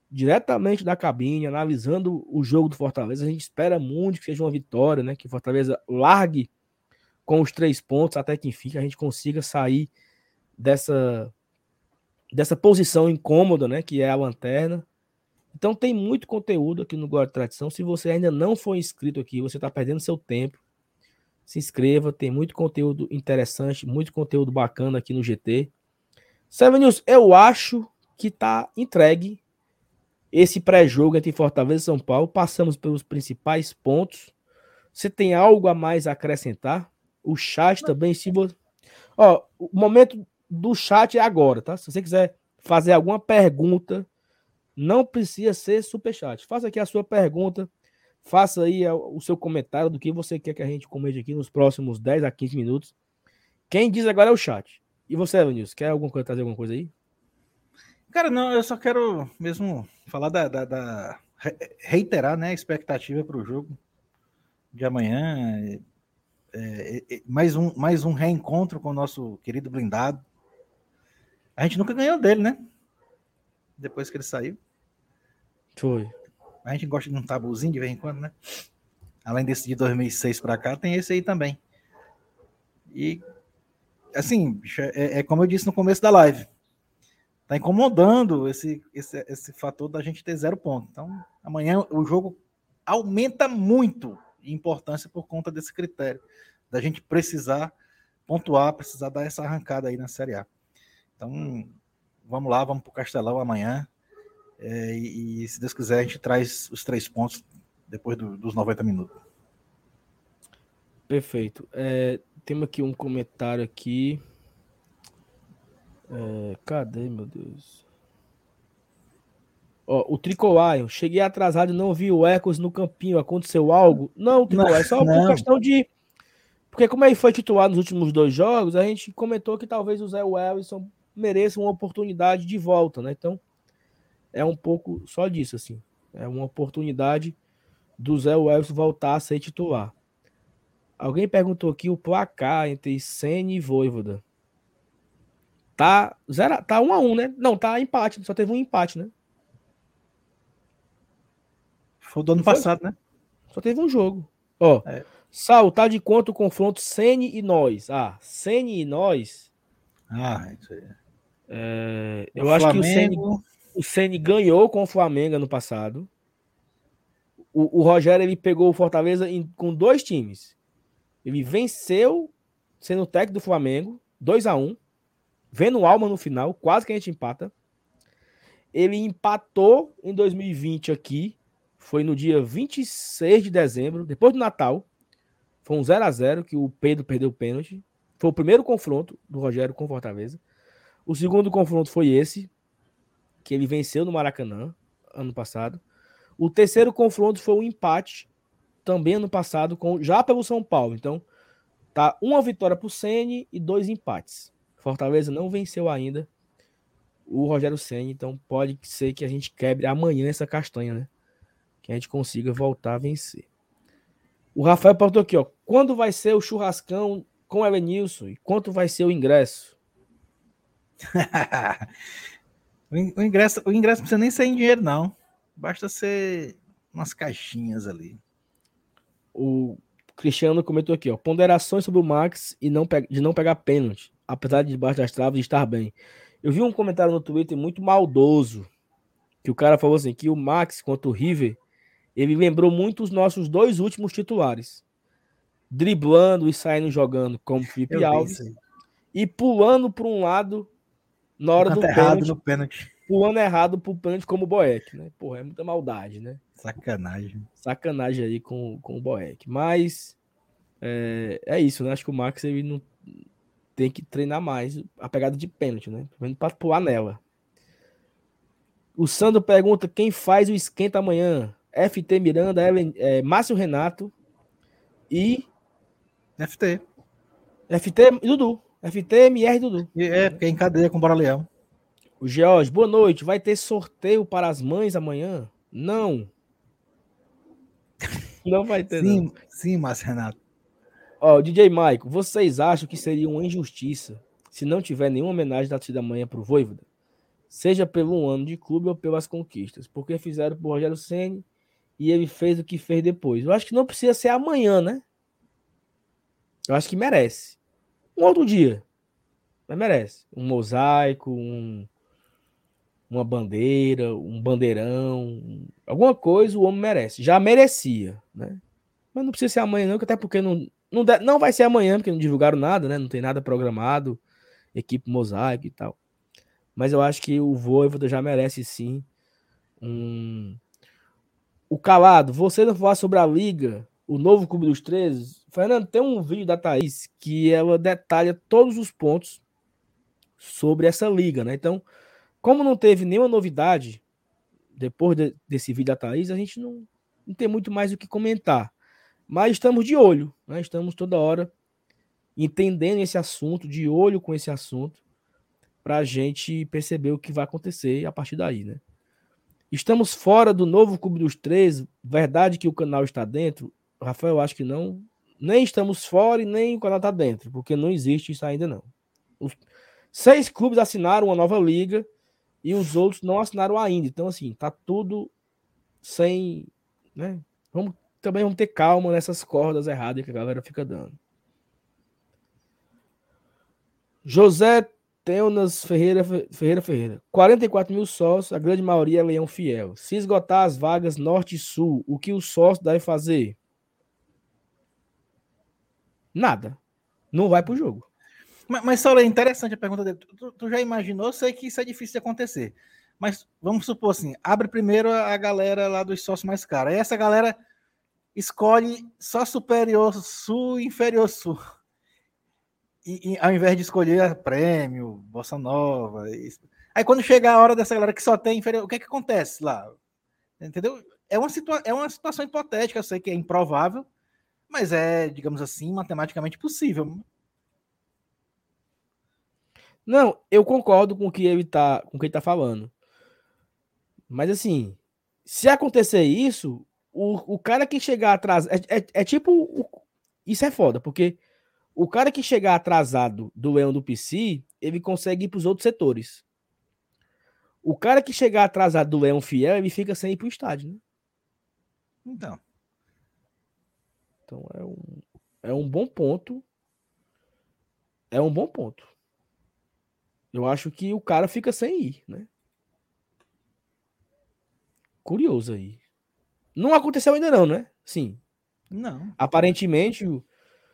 diretamente da cabine, analisando o jogo do Fortaleza. A gente espera muito que seja uma vitória, né? Que o Fortaleza largue com os três pontos até que enfim a gente consiga sair dessa dessa posição incômoda, né? Que é a lanterna. Então tem muito conteúdo aqui no Guarda Tradição. Se você ainda não for inscrito aqui, você está perdendo seu tempo. Se inscreva, tem muito conteúdo interessante, muito conteúdo bacana aqui no GT. Seven News, eu acho que está entregue esse pré-jogo entre Fortaleza e São Paulo, passamos pelos principais pontos. Você tem algo a mais a acrescentar? O chat também, se você... Ó, o momento do chat é agora, tá? Se você quiser fazer alguma pergunta, não precisa ser super chat. Faça aqui a sua pergunta, faça aí o seu comentário do que você quer que a gente comente aqui nos próximos 10 a 15 minutos. Quem diz agora é o chat. E você, Evanilson, quer alguma coisa, trazer alguma coisa aí? Cara, não, eu só quero mesmo falar da, da, da reiterar né, a expectativa para o jogo de amanhã. É, é, é, mais, um, mais um reencontro com o nosso querido blindado. A gente nunca ganhou dele, né? Depois que ele saiu. Foi. A gente gosta de um tabuzinho de vez em quando, né? Além desse de 2006 para cá, tem esse aí também. E, assim, é, é, como eu disse no começo da live, tá incomodando esse, esse, esse fator da gente ter zero ponto. Então, amanhã o jogo aumenta muito em importância por conta desse critério, da gente precisar pontuar, precisar dar essa arrancada aí na Série A. Então, vamos lá, vamos para o Castelão amanhã. É, e, e, se Deus quiser, a gente traz os três pontos depois do, dos 90 minutos. Perfeito. É, temos aqui um comentário aqui. É, cadê, meu Deus? Ó, o Tricolion, cheguei atrasado e não vi o Ecos no campinho. Aconteceu algo? Não, Tricolion, é só não. por questão de. Porque, como ele foi titular nos últimos dois jogos, a gente comentou que talvez o Zé Wellison mereça uma oportunidade de volta, né? Então, é um pouco só disso, assim. É uma oportunidade do Zé Wellison voltar a ser titular. Alguém perguntou aqui o placar entre Senna e Voivoda. Tá, zero, tá um a um, né? Não, tá empate, só teve um empate, né? Foi do ano passado, né? Só teve um jogo. Ó, é. Sal, tá de quanto o confronto Sene e nós? Ah, Sene e nós. Ah, isso aí. É, eu o acho Flamengo... que o Sene, o Sene ganhou com o Flamengo ano passado. O, o Rogério ele pegou o Fortaleza em, com dois times. Ele venceu sendo técnico do Flamengo, 2 a 1 vendo alma no final, quase que a gente empata. Ele empatou em 2020 aqui, foi no dia 26 de dezembro, depois do Natal. Foi um 0 a 0 que o Pedro perdeu o pênalti. Foi o primeiro confronto do Rogério com Fortaleza. O segundo confronto foi esse, que ele venceu no Maracanã ano passado. O terceiro confronto foi um empate também ano passado com já pelo São Paulo. Então, tá uma vitória para o Ceni e dois empates. Fortaleza não venceu ainda o Rogério Ceni, então pode ser que a gente quebre amanhã essa castanha, né? Que a gente consiga voltar a vencer. O Rafael perguntou aqui, ó, quando vai ser o churrascão com o Elenilson e quanto vai ser o ingresso? o ingresso, o ingresso não precisa nem ser em dinheiro não. Basta ser umas caixinhas ali. O Cristiano comentou aqui, ó, ponderações sobre o Max e não de não pegar pênalti, apesar de debaixo das traves estar bem. Eu vi um comentário no Twitter muito maldoso, que o cara falou assim, que o Max contra o River, ele lembrou muito os nossos dois últimos titulares. Driblando e saindo jogando como Felipe Alves e pulando para um lado na hora do pênalti, pênalti. Pulando errado pro pênalti como o Boeck, né? Porra, é muita maldade, né? Sacanagem. Sacanagem aí com, com o Boeck. Mas é, é isso, né? Acho que o Max ele não tem que treinar mais a pegada de pênalti, né? Para pular nela. O Sandro pergunta quem faz o esquenta amanhã. FT Miranda, Ellen, é, Márcio Renato e. FT. FT e Dudu. FT, MR Dudu. É, porque é em cadeia com o Bora Leão. O George, boa noite. Vai ter sorteio para as mães amanhã? Não. Não vai ter. Sim, não. sim, Márcio Renato. Ó, DJ Maico, vocês acham que seria uma injustiça se não tiver nenhuma homenagem da torcida amanhã pro Voivoda? Seja pelo um ano de clube ou pelas conquistas. Porque fizeram pro Rogério Senni e ele fez o que fez depois. Eu acho que não precisa ser amanhã, né? Eu acho que merece. Um outro dia. Mas merece. Um mosaico, um, uma bandeira, um bandeirão, alguma coisa o homem merece. Já merecia, né? Mas não precisa ser amanhã, não, até porque não, não, não vai ser amanhã, porque não divulgaram nada, né? Não tem nada programado, equipe mosaico e tal. Mas eu acho que o Voivoda já merece sim um. O Calado, você não falar sobre a Liga, o novo Clube dos 13. Fernando, tem um vídeo da Thaís que ela detalha todos os pontos sobre essa liga, né? Então, como não teve nenhuma novidade depois de, desse vídeo da Thaís, a gente não, não tem muito mais o que comentar. Mas estamos de olho, né? estamos toda hora entendendo esse assunto, de olho com esse assunto. para a gente perceber o que vai acontecer a partir daí, né? Estamos fora do novo Clube dos Três. Verdade que o canal está dentro? Rafael, acho que não. Nem estamos fora e nem o canal está dentro, porque não existe isso ainda não. Os seis clubes assinaram uma nova liga e os outros não assinaram ainda. Então, assim, tá tudo sem. Né? Vamos, também vamos ter calma nessas cordas erradas que a galera fica dando. José Teunas Ferreira Ferreira Ferreira. 44 mil sócios, a grande maioria é leão fiel. Se esgotar as vagas norte e sul, o que o sócio deve fazer? Nada. Não vai pro jogo. Mas, mas Saulo, é interessante a pergunta dele. Tu, tu, já imaginou? Sei que isso é difícil de acontecer. Mas vamos supor assim: abre primeiro a galera lá dos sócios mais caros. Aí essa galera escolhe só superior sul inferior sul. E, e, ao invés de escolher prêmio, Bossa Nova. Isso. Aí quando chega a hora dessa galera que só tem inferior, o que é que acontece lá? Entendeu? É uma, situa é uma situação hipotética, eu sei que é improvável, mas é, digamos assim, matematicamente possível. Não, eu concordo com o que ele tá, com o que ele tá falando. Mas assim, se acontecer isso, o, o cara que chegar atrás é, é, é tipo o, isso é foda, porque o cara que chegar atrasado do leão do PC, ele consegue ir para os outros setores. O cara que chegar atrasado do leão fiel, ele fica sem ir para o estádio, né? Então. Então é um, é um bom ponto. É um bom ponto. Eu acho que o cara fica sem ir, né? Curioso aí. Não aconteceu ainda não, né? Sim. Não. Aparentemente, o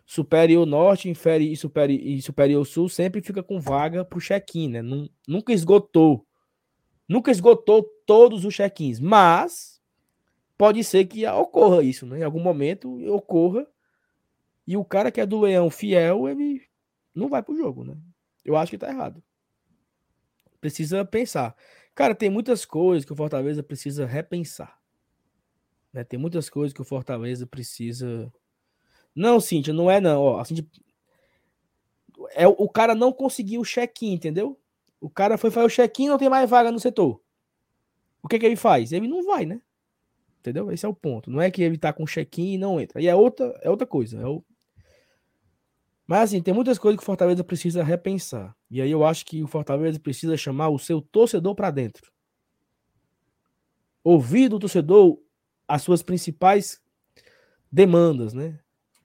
Superior Norte inferi, e, superior, e Superior Sul sempre fica com vaga pro check-in, né? Nunca esgotou. Nunca esgotou todos os check-ins. Mas pode ser que ocorra isso, né? Em algum momento ocorra. E o cara que é do Leão fiel, ele não vai pro jogo, né? Eu acho que tá errado precisa pensar. Cara, tem muitas coisas que o Fortaleza precisa repensar. Né? Tem muitas coisas que o Fortaleza precisa. Não, Cíntia, não é não. Ó, a Cíntia... é, o cara não conseguiu o check-in, entendeu? O cara foi fazer o check-in não tem mais vaga no setor. O que, que ele faz? Ele não vai, né? Entendeu? Esse é o ponto. Não é que ele tá com check-in e não entra. E é outra, é outra coisa. É o, mas assim, tem muitas coisas que o Fortaleza precisa repensar. E aí eu acho que o Fortaleza precisa chamar o seu torcedor para dentro. Ouvir do torcedor as suas principais demandas, né?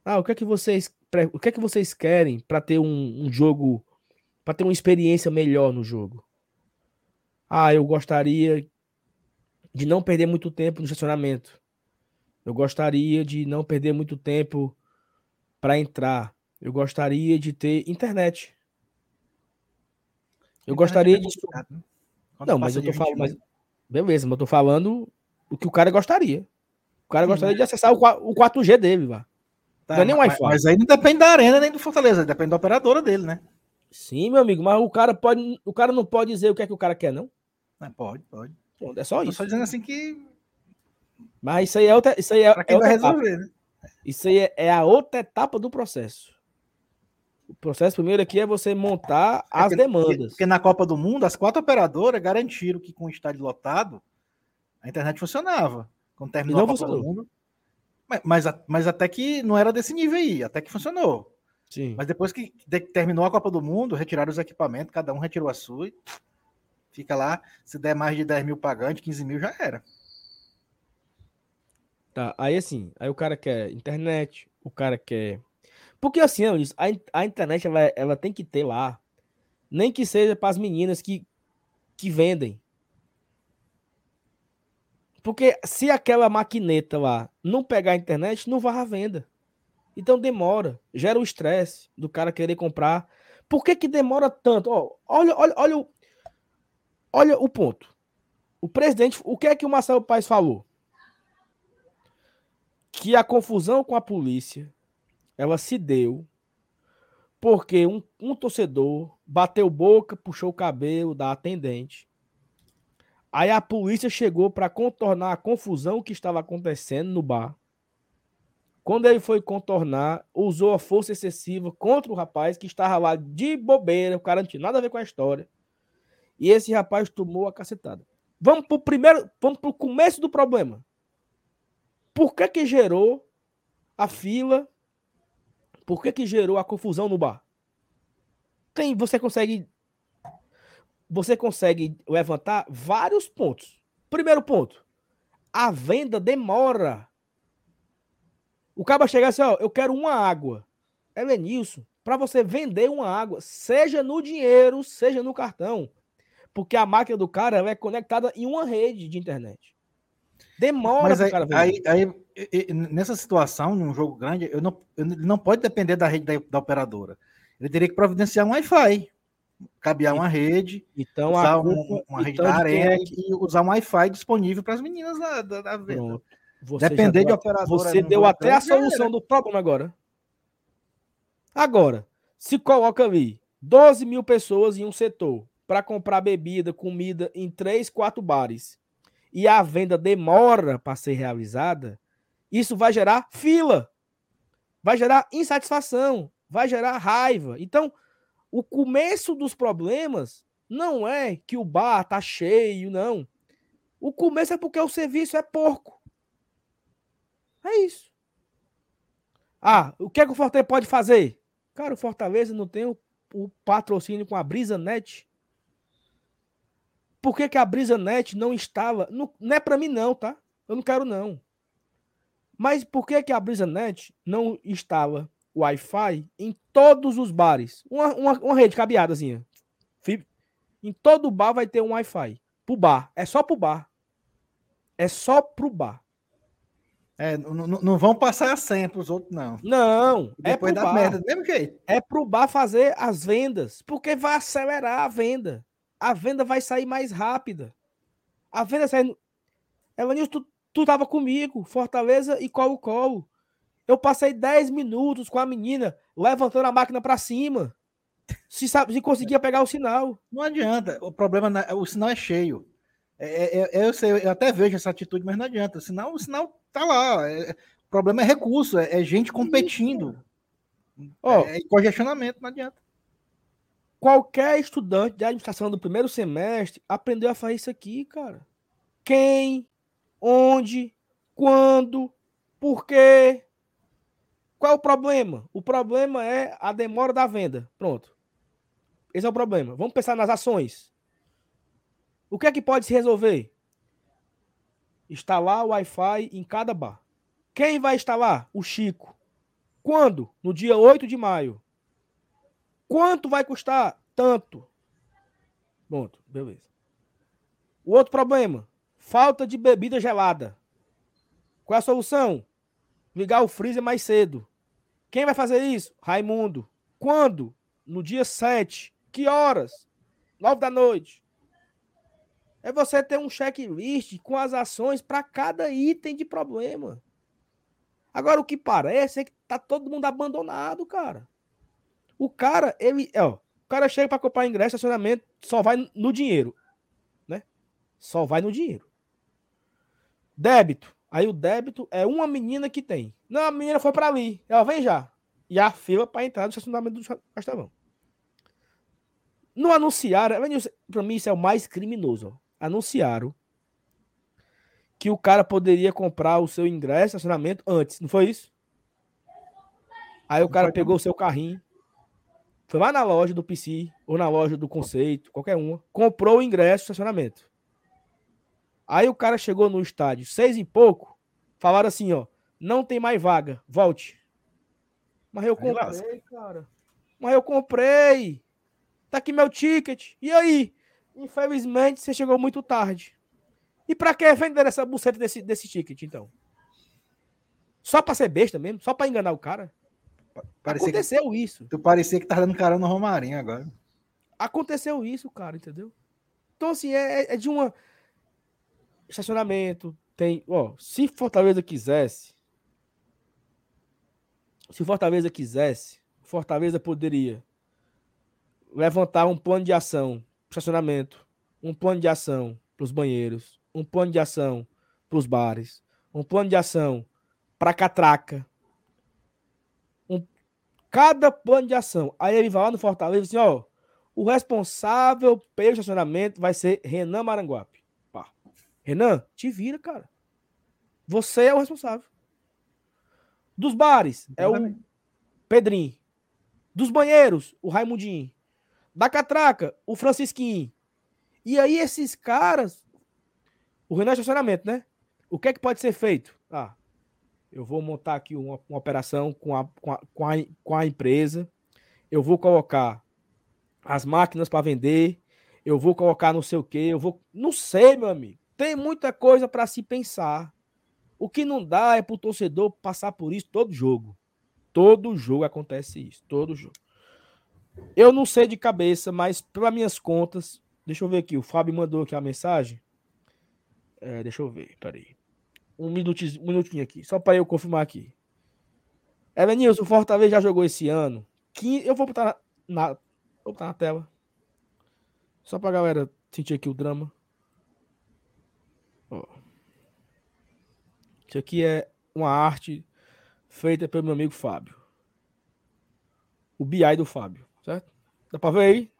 Ah, o que é que vocês, o que é que vocês querem para ter um, um jogo, para ter uma experiência melhor no jogo? Ah, eu gostaria de não perder muito tempo no estacionamento. Eu gostaria de não perder muito tempo para entrar. Eu gostaria de ter internet. Eu internet gostaria é de. Né? Não, mas eu tô falando. Mas... Beleza, mas eu tô falando o que o cara gostaria. O cara gostaria de acessar o 4G dele, vá. Tá, não é nem Wi-Fi. Mas aí não depende da arena nem do Fortaleza, depende da operadora dele, né? Sim, meu amigo, mas o cara pode. O cara não pode dizer o que é que o cara quer, não? É, pode, pode. É só isso. Só dizendo assim que. Mas isso aí é outra. Isso aí é, pra quem é vai resolver, etapa. né? Isso aí é, é a outra etapa do processo. O processo primeiro aqui é você montar é as porque, demandas. Porque na Copa do Mundo, as quatro operadoras garantiram que com o estádio lotado, a internet funcionava. Quando terminou não a Copa funcionou. do Mundo. Mas, mas, mas, até que não era desse nível aí, até que funcionou. Sim. Mas depois que terminou a Copa do Mundo, retiraram os equipamentos, cada um retirou a sua e fica lá. Se der mais de 10 mil pagantes, 15 mil já era. Tá, aí assim, aí o cara quer internet, o cara quer porque assim, a, a internet ela, ela tem que ter lá, nem que seja para as meninas que, que vendem. Porque se aquela maquineta lá não pegar a internet, não vai à venda. Então demora, gera o estresse do cara querer comprar. Por que, que demora tanto? Olha, olha, olha, o, olha o ponto. O presidente, o que é que o Marcelo Paes falou? Que a confusão com a polícia ela se deu porque um, um torcedor bateu boca, puxou o cabelo da atendente. Aí a polícia chegou para contornar a confusão que estava acontecendo no bar. Quando ele foi contornar, usou a força excessiva contra o rapaz que estava lá de bobeira, o cara não tinha nada a ver com a história. E esse rapaz tomou a cacetada. Vamos pro primeiro, vamos pro começo do problema. Por que que gerou a fila? Por que que gerou a confusão no bar? Tem, você consegue você consegue levantar vários pontos. Primeiro ponto, a venda demora. O cara chega assim, ó, eu quero uma água. Elenilson, para você vender uma água, seja no dinheiro, seja no cartão, porque a máquina do cara é conectada em uma rede de internet. Demora Mas aí, cara aí, aí, nessa situação, num jogo grande, eu não, eu não pode depender da rede da, da operadora. Ele teria que providenciar um Wi-Fi cabear uma rede, então, usar culpa, um, uma rede então da é e usar um Wi-Fi disponível para as meninas da, da, da venda. Depender de operador. Você deu até a solução do problema agora. Agora, se coloca ali 12 mil pessoas em um setor para comprar bebida, comida em três, quatro bares e a venda demora para ser realizada, isso vai gerar fila, vai gerar insatisfação, vai gerar raiva. Então, o começo dos problemas não é que o bar tá cheio, não. O começo é porque o serviço é porco. É isso. Ah, o que é que o Fortaleza pode fazer? Cara, o Fortaleza não tem o, o patrocínio com a Brisa Net. Por que, que a Brisa Net não estava? Não, não é para mim, não, tá? Eu não quero, não. Mas por que, que a Brisa Net não estava Wi-Fi em todos os bares. Uma, uma, uma rede cabeadazinha. Em todo bar vai ter um Wi-Fi. Pro bar. É só pro bar. É só pro bar. É, não, não vão passar a senha pros outros, não. Não. É Depois é pro da bar. merda, do mesmo jeito. É pro bar fazer as vendas. Porque vai acelerar a venda. A venda vai sair mais rápida. A venda sai. Evanilson, tu, tu tava comigo. Fortaleza e Colo-Colo. Eu passei 10 minutos com a menina levantando a máquina para cima. Se, sabe, se conseguia pegar o sinal. Não adianta. O problema, o sinal é cheio. É, é, é, eu, sei, eu até vejo essa atitude, mas não adianta. O sinal, o sinal tá lá. É, o problema é recurso, é, é gente competindo. Oh, é, congestionamento, não adianta. Qualquer estudante de administração do primeiro semestre aprendeu a fazer isso aqui, cara. Quem, onde, quando, por quê, qual é o problema? O problema é a demora da venda. Pronto. Esse é o problema. Vamos pensar nas ações. O que é que pode se resolver? Instalar o Wi-Fi em cada bar. Quem vai instalar? O Chico. Quando? No dia 8 de maio. Quanto vai custar? Tanto. Pronto, beleza. O outro problema: falta de bebida gelada. Qual é a solução? Ligar o freezer mais cedo. Quem vai fazer isso? Raimundo. Quando? No dia 7. Que horas? 9 da noite. É você ter um checklist com as ações para cada item de problema. Agora, o que parece é que tá todo mundo abandonado, cara. O cara, ele, ó, o cara chega para comprar ingresso, estacionamento, só vai no dinheiro, né? Só vai no dinheiro. Débito. Aí o débito é uma menina que tem. Não, a menina foi para ali. Ela vem já. E a fila para entrar no estacionamento do Castelão. Não anunciaram. Para mim, isso é o mais criminoso. Anunciaram que o cara poderia comprar o seu ingresso, estacionamento antes. Não foi isso? Aí o cara pegou o seu carrinho, foi lá na loja do PC ou na loja do Conceito, qualquer uma, comprou o ingresso, estacionamento. Aí o cara chegou no estádio, seis e pouco, falaram assim, ó, não tem mais vaga, volte. Mas eu comprei, cara. Mas eu comprei. Tá aqui meu ticket. E aí? Infelizmente, você chegou muito tarde. E pra que vender essa buceta desse, desse ticket, então? Só pra ser besta mesmo? Só pra enganar o cara? Parecia Aconteceu que, isso. Tu parecia que tá dando carão no Romarinho agora. Aconteceu isso, cara, entendeu? Então, assim, é, é de uma estacionamento, tem, ó, se Fortaleza quisesse, se Fortaleza quisesse, Fortaleza poderia levantar um plano de ação para estacionamento, um plano de ação para os banheiros, um plano de ação para os bares, um plano de ação para catraca. Cada plano de ação. Aí ele vai lá no Fortaleza e diz assim, ó, O responsável pelo estacionamento vai ser Renan Maranguape. Pá. Renan, te vira, cara. Você é o responsável. Dos bares, é o Pedrinho. Dos banheiros, o Raimundinho. Da catraca, o Francisquinho. E aí, esses caras. O Renan é estacionamento, né? O que é que pode ser feito? Ah, eu vou montar aqui uma, uma operação com a, com, a, com, a, com a empresa. Eu vou colocar as máquinas para vender. Eu vou colocar não sei o quê. Eu vou. Não sei, meu amigo. Tem muita coisa para se pensar. O que não dá é para o torcedor passar por isso todo jogo. Todo jogo acontece isso. Todo jogo. Eu não sei de cabeça, mas pelas minhas contas. Deixa eu ver aqui. O Fábio mandou aqui a mensagem. É, deixa eu ver. Peraí. Um minutinho, um minutinho aqui. Só para eu confirmar aqui. Evanilson, o Fortaleza já jogou esse ano. Eu vou botar na, na, vou botar na tela. Só pra galera sentir aqui o drama. Ó. Isso aqui é uma arte feita pelo meu amigo Fábio. O BI do Fábio, certo? Dá pra ver aí?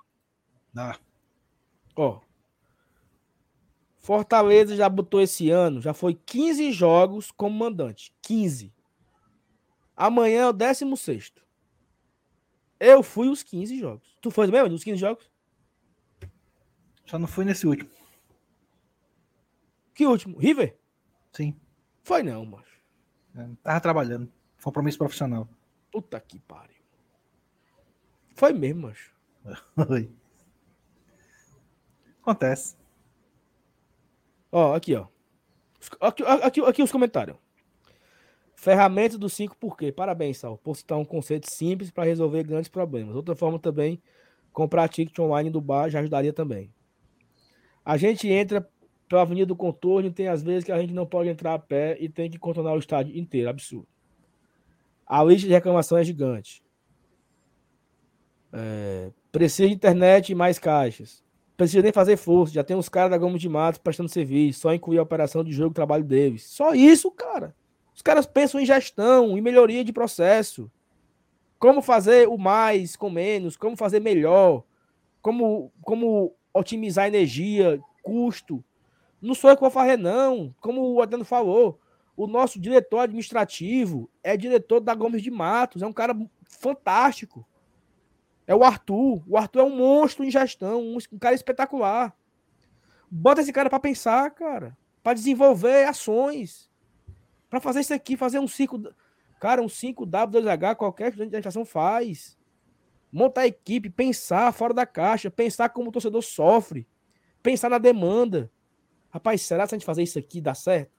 Dá. Ó. Fortaleza já botou esse ano, já foi 15 jogos como mandante. 15. Amanhã é o 16. Eu fui os 15 jogos. Tu foi mesmo os 15 jogos? Só não fui nesse último. Que último? River? Sim. Foi não, macho. É, tava trabalhando. Compromisso profissional. Puta que pariu. Foi mesmo, macho. Foi. Acontece. Ó, aqui, ó. Aqui, aqui, aqui os comentários. Ferramenta do 5 por quê? Parabéns, Sal. Por citar um conceito simples para resolver grandes problemas. Outra forma também, comprar ticket online do bar já ajudaria também. A gente entra pela Avenida do Contorno tem às vezes que a gente não pode entrar a pé e tem que contornar o estádio inteiro. Absurdo. A lista de reclamação é gigante. É, precisa de internet e mais caixas. Precisa nem fazer força. Já tem uns caras da Gomes de Matos prestando serviço. Só incluir a operação de jogo trabalho deles. Só isso, cara. Os caras pensam em gestão, em melhoria de processo. Como fazer o mais com menos, como fazer melhor, como, como otimizar energia, custo. Não sou eu que vou fazer, não. Como o Adriano falou, o nosso diretor administrativo é diretor da Gomes de Matos, é um cara fantástico. É o Arthur. O Arthur é um monstro em gestão, um, um cara espetacular. Bota esse cara para pensar, cara, para desenvolver ações, para fazer isso aqui, fazer um 5, cara, um 5W2H, qualquer estudante de administração faz. Montar a equipe, pensar fora da caixa, pensar como o torcedor sofre, pensar na demanda. Rapaz, será que se a gente fazer isso aqui dá certo?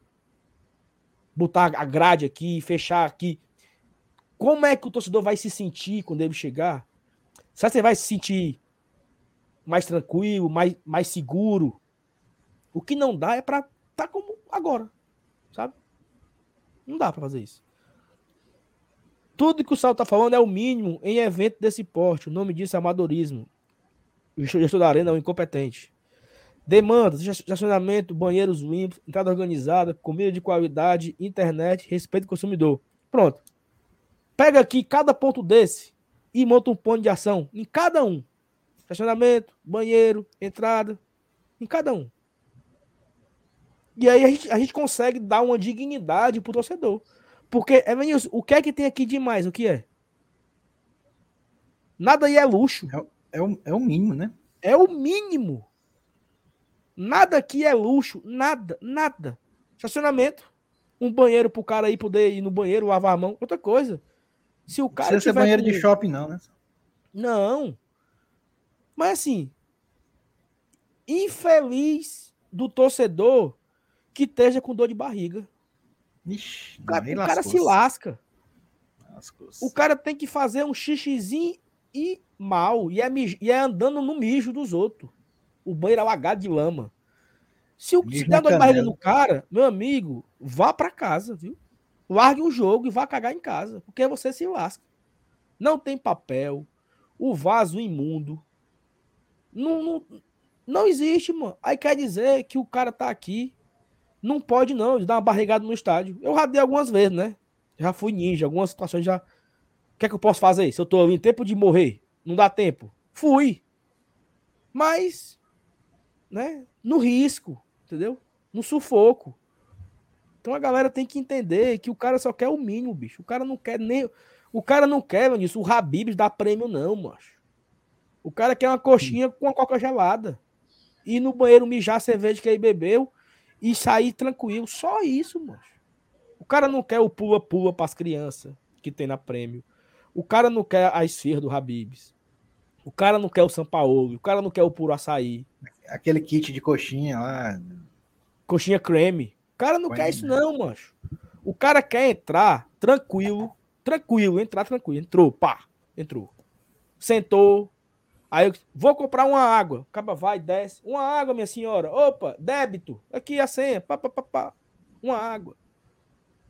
Botar a grade aqui, fechar aqui. Como é que o torcedor vai se sentir quando ele chegar? Será que você vai se sentir mais tranquilo, mais, mais seguro? O que não dá é para estar tá como agora, sabe? Não dá para fazer isso. Tudo que o Sal tá falando é o mínimo em evento desse porte. O nome disso é amadorismo. O gestor da arena é um incompetente. Demandas, estacionamento, banheiros limpos, entrada organizada, comida de qualidade, internet, respeito ao consumidor. Pronto. Pega aqui cada ponto desse e monta um ponto de ação em cada um. Estacionamento, banheiro, entrada, em cada um. E aí a gente, a gente consegue dar uma dignidade pro torcedor. Porque, Evanilson, o que é que tem aqui demais? O que é? Nada aí é luxo. É, é, o, é o mínimo, né? É o mínimo. Nada aqui é luxo. Nada, nada. Estacionamento. Um banheiro pro cara aí poder ir no banheiro, lavar a mão. Outra coisa. Se o cara. Não precisa ser banheiro com... de shopping, não, né? Não. Mas assim. Infeliz do torcedor que esteja com dor de barriga. Ixi, o cara, o cara se lasca. O cara tem que fazer um xixizinho e mal. E é, e é andando no mijo dos outros. O banheiro alagado de lama. Se, o, se der dor de barriga no cara, meu amigo, vá para casa, viu? Largue o jogo e vá cagar em casa. Porque você se lasca. Não tem papel. O vaso imundo. Não, não, não existe, mano. Aí quer dizer que o cara tá aqui não pode, não, de dar uma barrigada no estádio. Eu já dei algumas vezes, né? Já fui ninja, algumas situações já. O que é que eu posso fazer? Se eu tô em tempo de morrer, não dá tempo. Fui. Mas, né, no risco, entendeu? No sufoco. Então a galera tem que entender que o cara só quer o mínimo, bicho. O cara não quer nem. O cara não quer, isso, o Habibs dá prêmio, não, macho. O cara quer uma coxinha com uma coca gelada. Ir no banheiro mijar a cerveja que ele bebeu e sair tranquilo. Só isso, macho. O cara não quer o pula-pula para as crianças que tem na prêmio. O cara não quer a esfirra do Habibs. O cara não quer o São Paulo. O cara não quer o puro açaí. Aquele kit de coxinha lá. Coxinha creme. O cara não quer isso, não, macho. O cara quer entrar tranquilo. Tranquilo, entrar tranquilo. Entrou, pá. Entrou. Sentou. Aí eu vou comprar uma água. Acaba, vai, desce. Uma água, minha senhora. Opa, débito. Aqui a senha. Pá, pá, pá, pá. Uma água.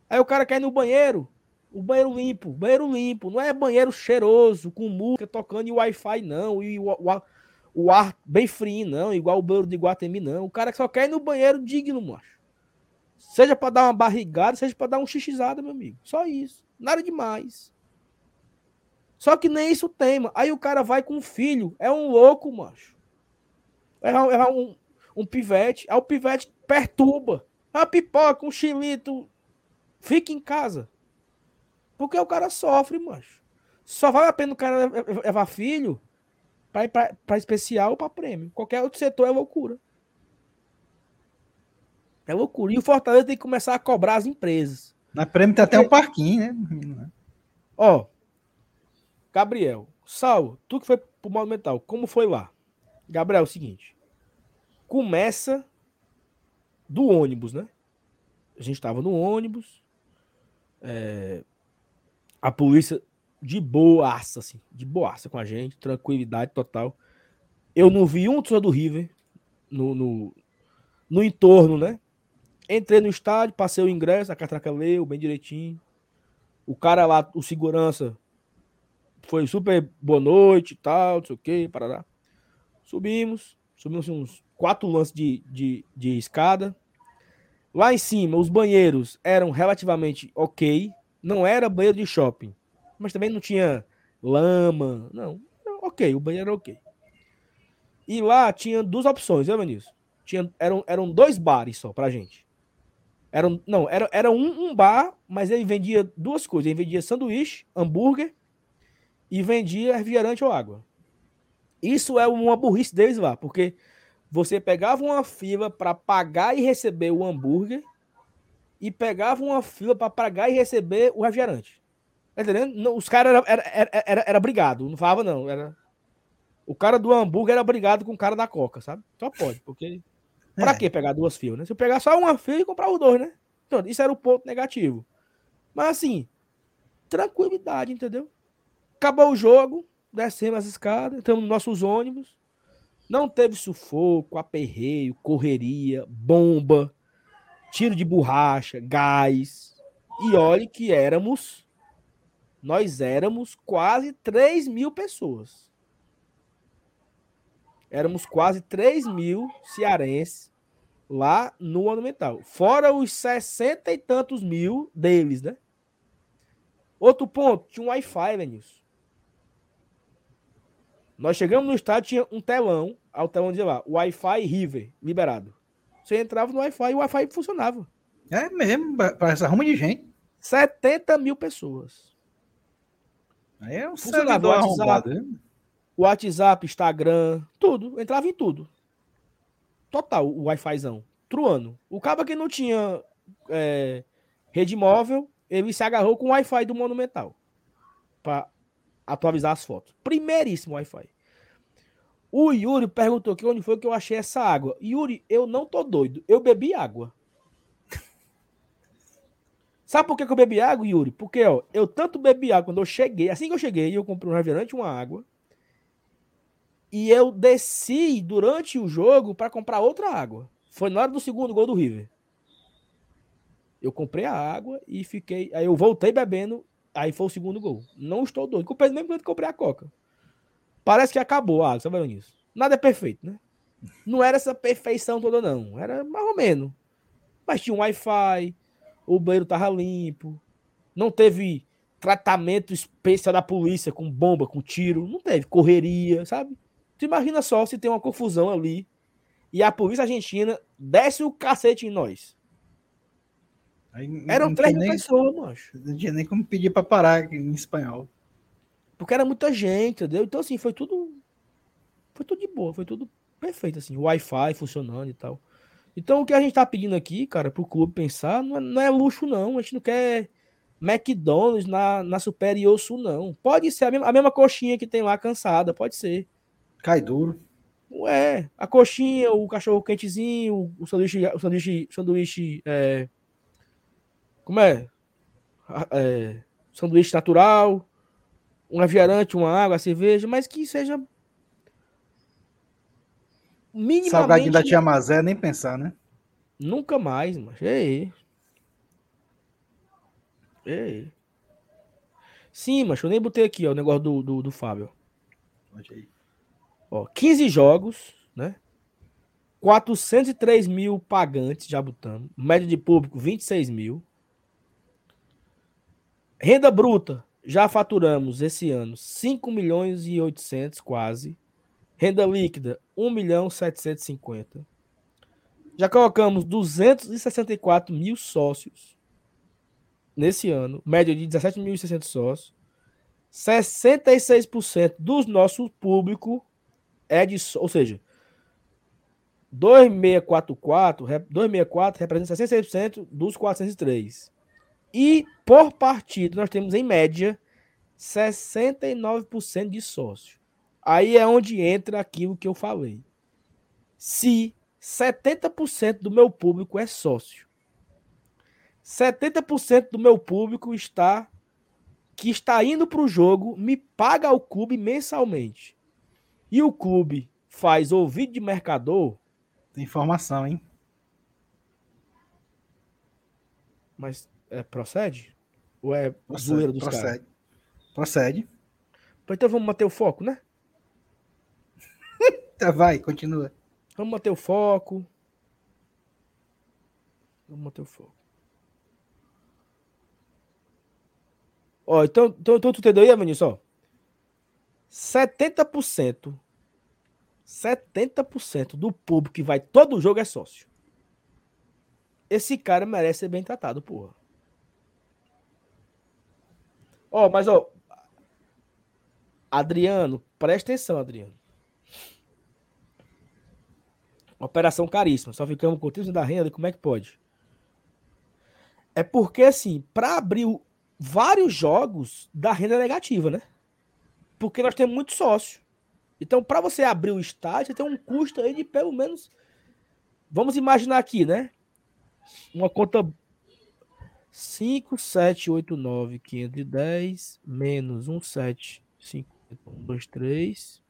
Aí o cara quer ir no banheiro. O banheiro limpo, banheiro limpo. Não é banheiro cheiroso, com música tocando e Wi-Fi, não. E o, o, o, ar bem frio, não. Igual o banheiro de Guatemi, não. O cara só quer ir no banheiro digno, macho. Seja para dar uma barrigada, seja para dar um xixizada, meu amigo. Só isso. Nada demais. Só que nem isso tem, mano. Aí o cara vai com um filho. É um louco, macho. É um, é um, um pivete. Aí o pivete perturba. Uma pipoca, um chilito. Fica em casa. Porque o cara sofre, macho. Só vale a pena o cara levar filho para especial ou para prêmio. Qualquer outro setor é loucura. É loucura. E o Fortaleza tem que começar a cobrar as empresas. Na prêmio tem até um parquinho, né? Ó, Gabriel, Sal, tu que foi pro Monumental, como foi lá? Gabriel, é o seguinte. Começa do ônibus, né? A gente tava no ônibus. É, a polícia de boaça, assim, de boaça com a gente, tranquilidade total. Eu não vi um torcedor do River no, no, no, entorno, né? Entrei no estádio, passei o ingresso, a catraca leu bem direitinho. O cara lá, o segurança, foi super boa noite e tal, não sei o que, parará. Subimos, subimos uns quatro lances de, de, de escada. Lá em cima, os banheiros eram relativamente ok, não era banheiro de shopping, mas também não tinha lama. Não, ok, o banheiro era ok. E lá tinha duas opções, né, Vinícius? Tinha, eram, eram dois bares só pra gente. Eram, não, era, era um, um bar, mas ele vendia duas coisas. Ele vendia sanduíche, hambúrguer e vendia refrigerante ou água. Isso é uma burrice deles lá, porque você pegava uma fila para pagar e receber o hambúrguer e pegava uma fila para pagar e receber o refrigerante. Tá entendendo? Não, os caras era, era, era, era, era brigado, não falava não. Era... O cara do hambúrguer era brigado com o cara da coca, sabe? Só pode, porque. Pra é. que pegar duas filas, né? Se eu pegar só uma fila e comprar os dois, né? Então, isso era o ponto negativo. Mas assim, tranquilidade, entendeu? Acabou o jogo, descemos as escadas, estamos nos nossos ônibus. Não teve sufoco, aperreio, correria, bomba tiro de borracha, gás. E olhe que éramos, nós éramos quase 3 mil pessoas. Éramos quase 3 mil cearenses lá no Monumental. Fora os 60 e tantos mil deles, né? Outro ponto, tinha um Wi-Fi, Lenilson. Nós chegamos no estádio, tinha um telão, ao telão de lá, Wi-Fi River, liberado. Você entrava no Wi-Fi e o Wi-Fi funcionava. É mesmo, para essa ruma de gente. 70 mil pessoas. Aí é um funcionava WhatsApp, né? WhatsApp, Instagram, tudo. Entrava em tudo. Total, o Wi-Fizão. Truano. O cabo que não tinha é, rede móvel, ele se agarrou com o Wi-Fi do Monumental. Para atualizar as fotos. Primeiríssimo Wi-Fi. O Yuri perguntou que onde foi que eu achei essa água. Yuri, eu não tô doido. Eu bebi água. Sabe por que, que eu bebi água, Yuri? Porque, ó, eu tanto bebi água quando eu cheguei. Assim que eu cheguei, eu comprei um refrigerante e uma água. E eu desci durante o jogo para comprar outra água. Foi na hora do segundo gol do River. Eu comprei a água e fiquei. Aí eu voltei bebendo. Aí foi o segundo gol. Não estou doido. Comprei mesmo quando comprei a Coca. Parece que acabou a água, sabe nisso? Nada é perfeito, né? Não era essa perfeição toda, não. Era mais ou menos. Mas tinha um Wi-Fi, o banheiro tava limpo, não teve tratamento especial da polícia com bomba, com tiro, não teve correria, sabe? Tu imagina só se tem uma confusão ali e a polícia argentina desce o cacete em nós. Aí, Eram três mil pessoas, macho. Não tinha nem como pedir pra parar em espanhol. Porque era muita gente, entendeu? Então, assim, foi tudo. Foi tudo de boa, foi tudo perfeito, assim. Wi-Fi funcionando e tal. Então, o que a gente tá pedindo aqui, cara, pro clube pensar, não é, não é luxo, não. A gente não quer McDonald's na, na Superior Sul, não. Pode ser a mesma, a mesma coxinha que tem lá cansada, pode ser. Cai duro. Ué, a coxinha, o cachorro quentezinho, o sanduíche, o sanduíche, sanduíche é, como é? É? Sanduíche natural, um refrigerante, uma água, cerveja, mas que seja minimamente... Salgadinho da tia Mazé, nem pensar, né? Nunca mais, mas ei. Ei. Sim, mas eu nem botei aqui, ó, o negócio do, do, do Fábio. Pode aí. Ó, 15 jogos, né? 403 mil pagantes, já botamos. Média de público, 26 mil. Renda bruta, já faturamos esse ano 5 milhões e 800 quase. Renda líquida, 1 milhão 750. Já colocamos 264 mil sócios nesse ano, média de 17.600 sócios. 66% dos nosso público é de, ou seja, 2644, 264 representa 66% dos 403. E por partido nós temos em média 69% de sócio. Aí é onde entra aquilo que eu falei. Se 70% do meu público é sócio, 70% do meu público está que está indo para o jogo me paga o clube mensalmente. E o clube faz ouvido de mercador. Tem informação, hein? Mas é, procede? Ou é zoeira dos procede. caras? Procede. Então vamos manter o foco, né? Tá, vai, continua. Vamos manter o foco. Vamos manter o foco. Ó, então, então, então tu entendeu aí, Vinícius? Ó, 70%, 70% do público que vai todo jogo é sócio. Esse cara merece ser bem tratado, porra. Ó, mas ó, Adriano, presta atenção, Adriano. Operação caríssima. Só ficamos com o 30% da renda. Como é que pode? É porque, assim, para abrir vários jogos, dá renda negativa, né? Porque nós temos muito sócio. Então, para você abrir o estádio, você tem um custo aí de pelo menos. Vamos imaginar aqui, né? Uma conta 5, 7, 8, 9, 510, menos 1, 7, 5, 1, 2, 3.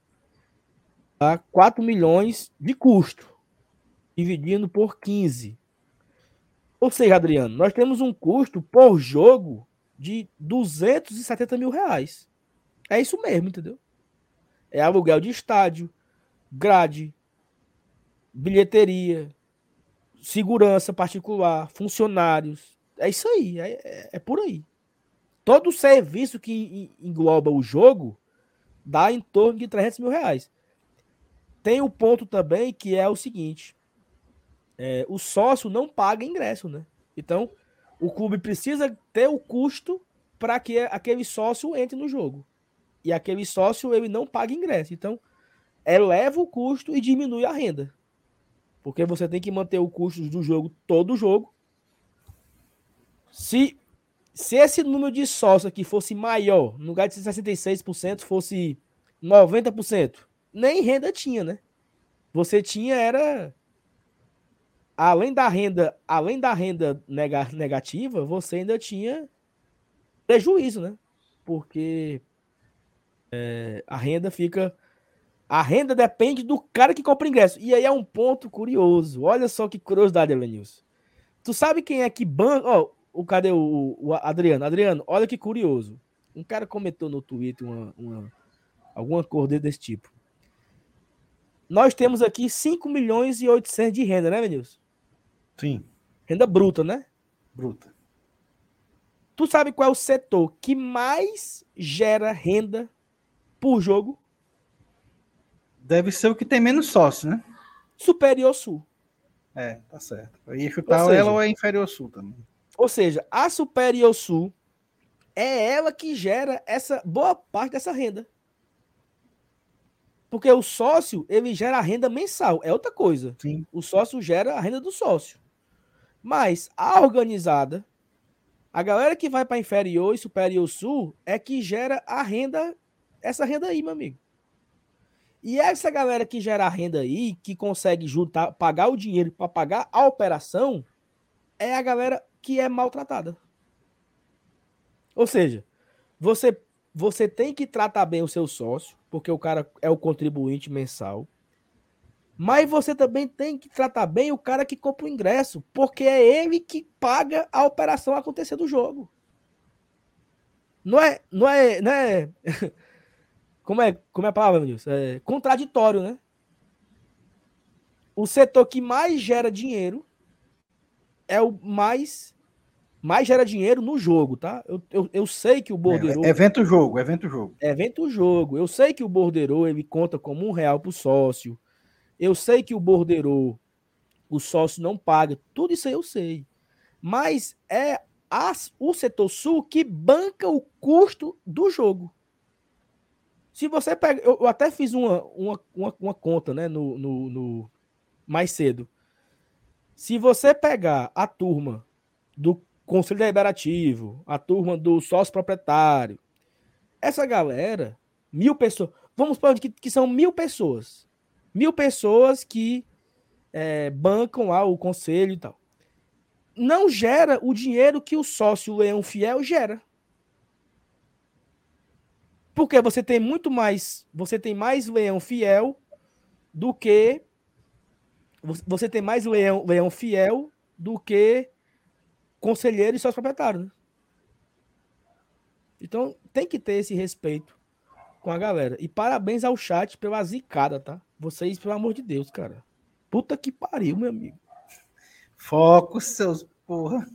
Dá 4 milhões de custo dividindo por 15. Ou seja, Adriano, nós temos um custo por jogo de 270 mil reais. É isso mesmo, entendeu? É aluguel de estádio, grade, bilheteria, segurança particular, funcionários. É isso aí, é, é- é por aí. Todo serviço que en- engloba o jogo dá em torno de 300 mil reais. Tem o ponto também que é o seguinte: é, o sócio não paga ingresso, né? Então, o clube precisa ter o custo para que aquele sócio entre no jogo. E aquele sócio ele não paga ingresso. Então, eleva o custo e diminui a renda. Porque você tem que manter o custo do jogo todo jogo. Se, se esse número de sócios aqui fosse maior, no lugar de ser 66%, fosse 90%, nem renda tinha, né? Você tinha era além da renda, além da renda nega- negativa, você ainda tinha prejuízo, né? Porque é, a renda fica. A renda depende do cara que compra ingresso. E aí é um ponto curioso. Olha só que curiosidade, Elenilson. Tu sabe quem é que banca. Ó, o, cadê o, o Adriano? Adriano, olha que curioso. Um cara comentou no Twitter uma, uma- alguma coisa desse tipo. Nós temos aqui 5 milhões e 800 de renda, né, Menilson? Sim, Renda bruta, né? bruta. Tu sabe qual é o setor que mais gera renda por jogo? Deve ser o que tem menos sócio, né? Superior Sul. É, tá certo. Eu ia chutar Ou seja- ela ou é inferior sul também. Ou seja, a Superior Sul é ela que gera essa boa parte dessa renda. Porque o sócio, ele gera a renda mensal, é outra coisa. Sim. O sócio gera a renda do sócio. Mas a organizada, a galera que vai para inferior e superior sul é que gera a renda, essa renda aí, meu amigo. E essa galera que gera renda aí, que consegue juntar, pagar o dinheiro para pagar a operação, é a galera que é maltratada. Ou seja, você você tem que tratar bem o seu sócio, porque o cara é o contribuinte mensal. Mas você também tem que tratar bem o cara que compra o ingresso, porque é ele que paga a operação acontecer do jogo. Não é, não é, não é como é, como é a palavra, Deus? É contraditório, né? O setor que mais gera dinheiro é o mais mais gera dinheiro no jogo, tá? Eu, eu, eu sei que o borderou É, evento jogo, evento jogo. evento jogo. Eu sei que o borderou ele conta como um real pro sócio. Eu sei que o borderou o sócio não paga. Tudo isso aí eu sei. Mas é as- o setor sul que banca o custo do jogo. Se você pega. Eu, eu até fiz uma, uma, uma, uma conta né, no, no, no- mais cedo. Se você pegar a turma do Conselho Deliberativo, a turma do sócio proprietário, essa galera, mil pessoas. Vamos para que, que são mil pessoas. Mil pessoas que é, bancam lá o conselho e tal. Não gera o dinheiro que o sócio leão fiel gera. Porque você tem muito mais. Você tem mais leão fiel do que. Você tem mais leão, leão fiel do que conselheiro e sócio proprietário. Né? Então tem que ter esse respeito com a galera. E parabéns ao chat pela zicada, tá? Vocês, pelo amor de Deus, cara. Puta que pariu, meu amigo. Foco, seus porra.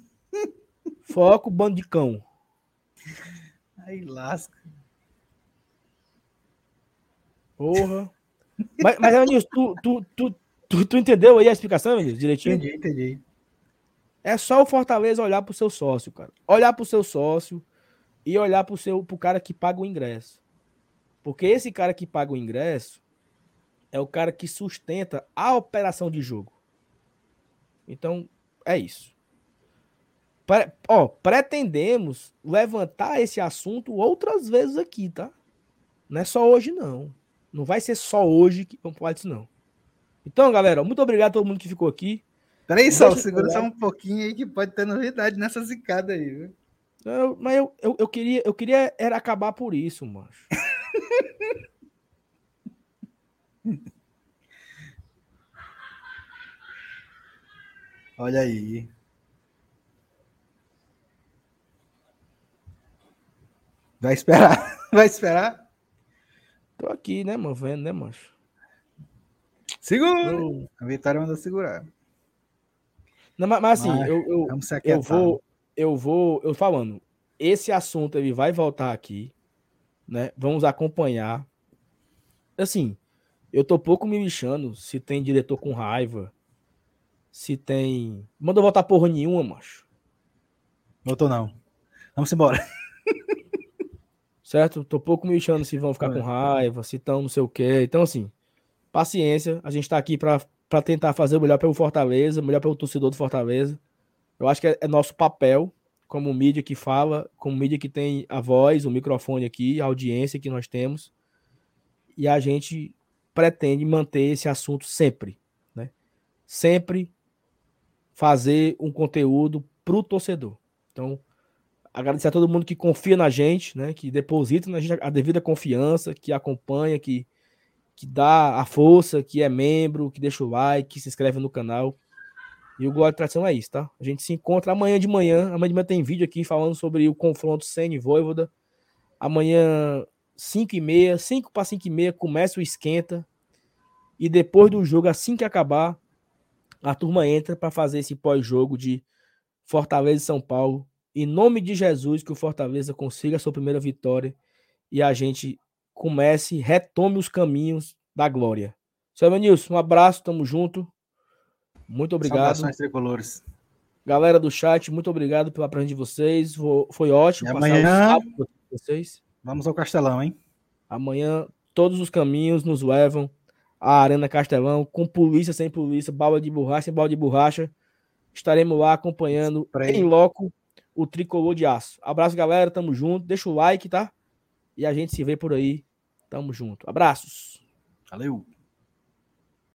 Foco, bando de cão. Aí lasca. Porra. mas, mas Evanilson, tu, tu, tu, tu, tu entendeu aí a explicação, Evanilson, direitinho? Entendi, entendi. É só o Fortaleza olhar pro seu sócio, cara. Olhar pro seu sócio e olhar pro, seu, pro cara que paga o ingresso. Porque esse cara que paga o ingresso é o cara que sustenta a operação de jogo. Então, é isso. Pre- ó, pretendemos levantar esse assunto outras vezes aqui, tá? Não é só hoje, não. Não vai ser só hoje que vamos falar disso, não. Então, galera, muito obrigado a todo mundo que ficou aqui. Peraí, eu segura só um pouquinho aí que pode ter novidade nessa zicada aí, viu? Eu- mas eu, eu, eu queria, eu queria era acabar por isso, macho. Olha aí. Vai esperar? Vai esperar? Tô aqui, né, mano? Vendo, né, macho? Segura! Eu- A Vitória mandou segurar. Não, mas, mas assim, Mas eu, eu, eu vou, eu vou, eu falando, esse assunto ele vai voltar aqui, né? Vamos acompanhar. Assim, eu tô pouco me lixando se tem diretor com raiva, se tem. Manda voltar porra nenhuma, macho. Voltou não. Vamos embora. Certo? Tô pouco me lixando se vão ficar É. com raiva, se estão não sei o quê. Então, assim, paciência. A gente tá aqui pra pra tentar fazer o melhor pelo Fortaleza, o melhor pelo torcedor do Fortaleza. Eu acho que é, é nosso papel, como mídia que fala, como mídia que tem a voz, o microfone aqui, a audiência que nós temos. E a gente pretende manter esse assunto sempre, né? Sempre fazer um conteúdo pro torcedor. Então, agradecer a todo mundo que confia na gente, né? Que deposita na gente a devida confiança, que acompanha, que, que dá a força, que é membro, que deixa o like, que se inscreve no canal. E o Gol de Tradição é isso, tá? A gente se encontra amanhã de manhã. Amanhã de manhã tem vídeo aqui falando sobre o confronto Senna e Voivoda. Amanhã, 5 e meia, 5 para 5 e meia, começa o esquenta. E depois do jogo, assim que acabar, a turma entra para fazer esse pós-jogo de Fortaleza e São Paulo. Em nome de Jesus, que o Fortaleza consiga a sua primeira vitória e a gente comece, retome os caminhos da glória. Seu Evanilson, um abraço, tamo junto. Muito obrigado. Saudações tricolores. Galera do chat, muito obrigado pela presença de vocês. Foi ótimo E amanhã- vocês. Vamos ao Castelão, hein? Amanhã todos os caminhos nos levam à Arena Castelão, com polícia, sem polícia, bala de borracha, sem bala de borracha. Estaremos lá acompanhando em loco o tricolor de aço. Abraço, galera. Tamo junto. Deixa o like, tá? E a gente se vê por aí. Tamo junto. Abraços. Valeu.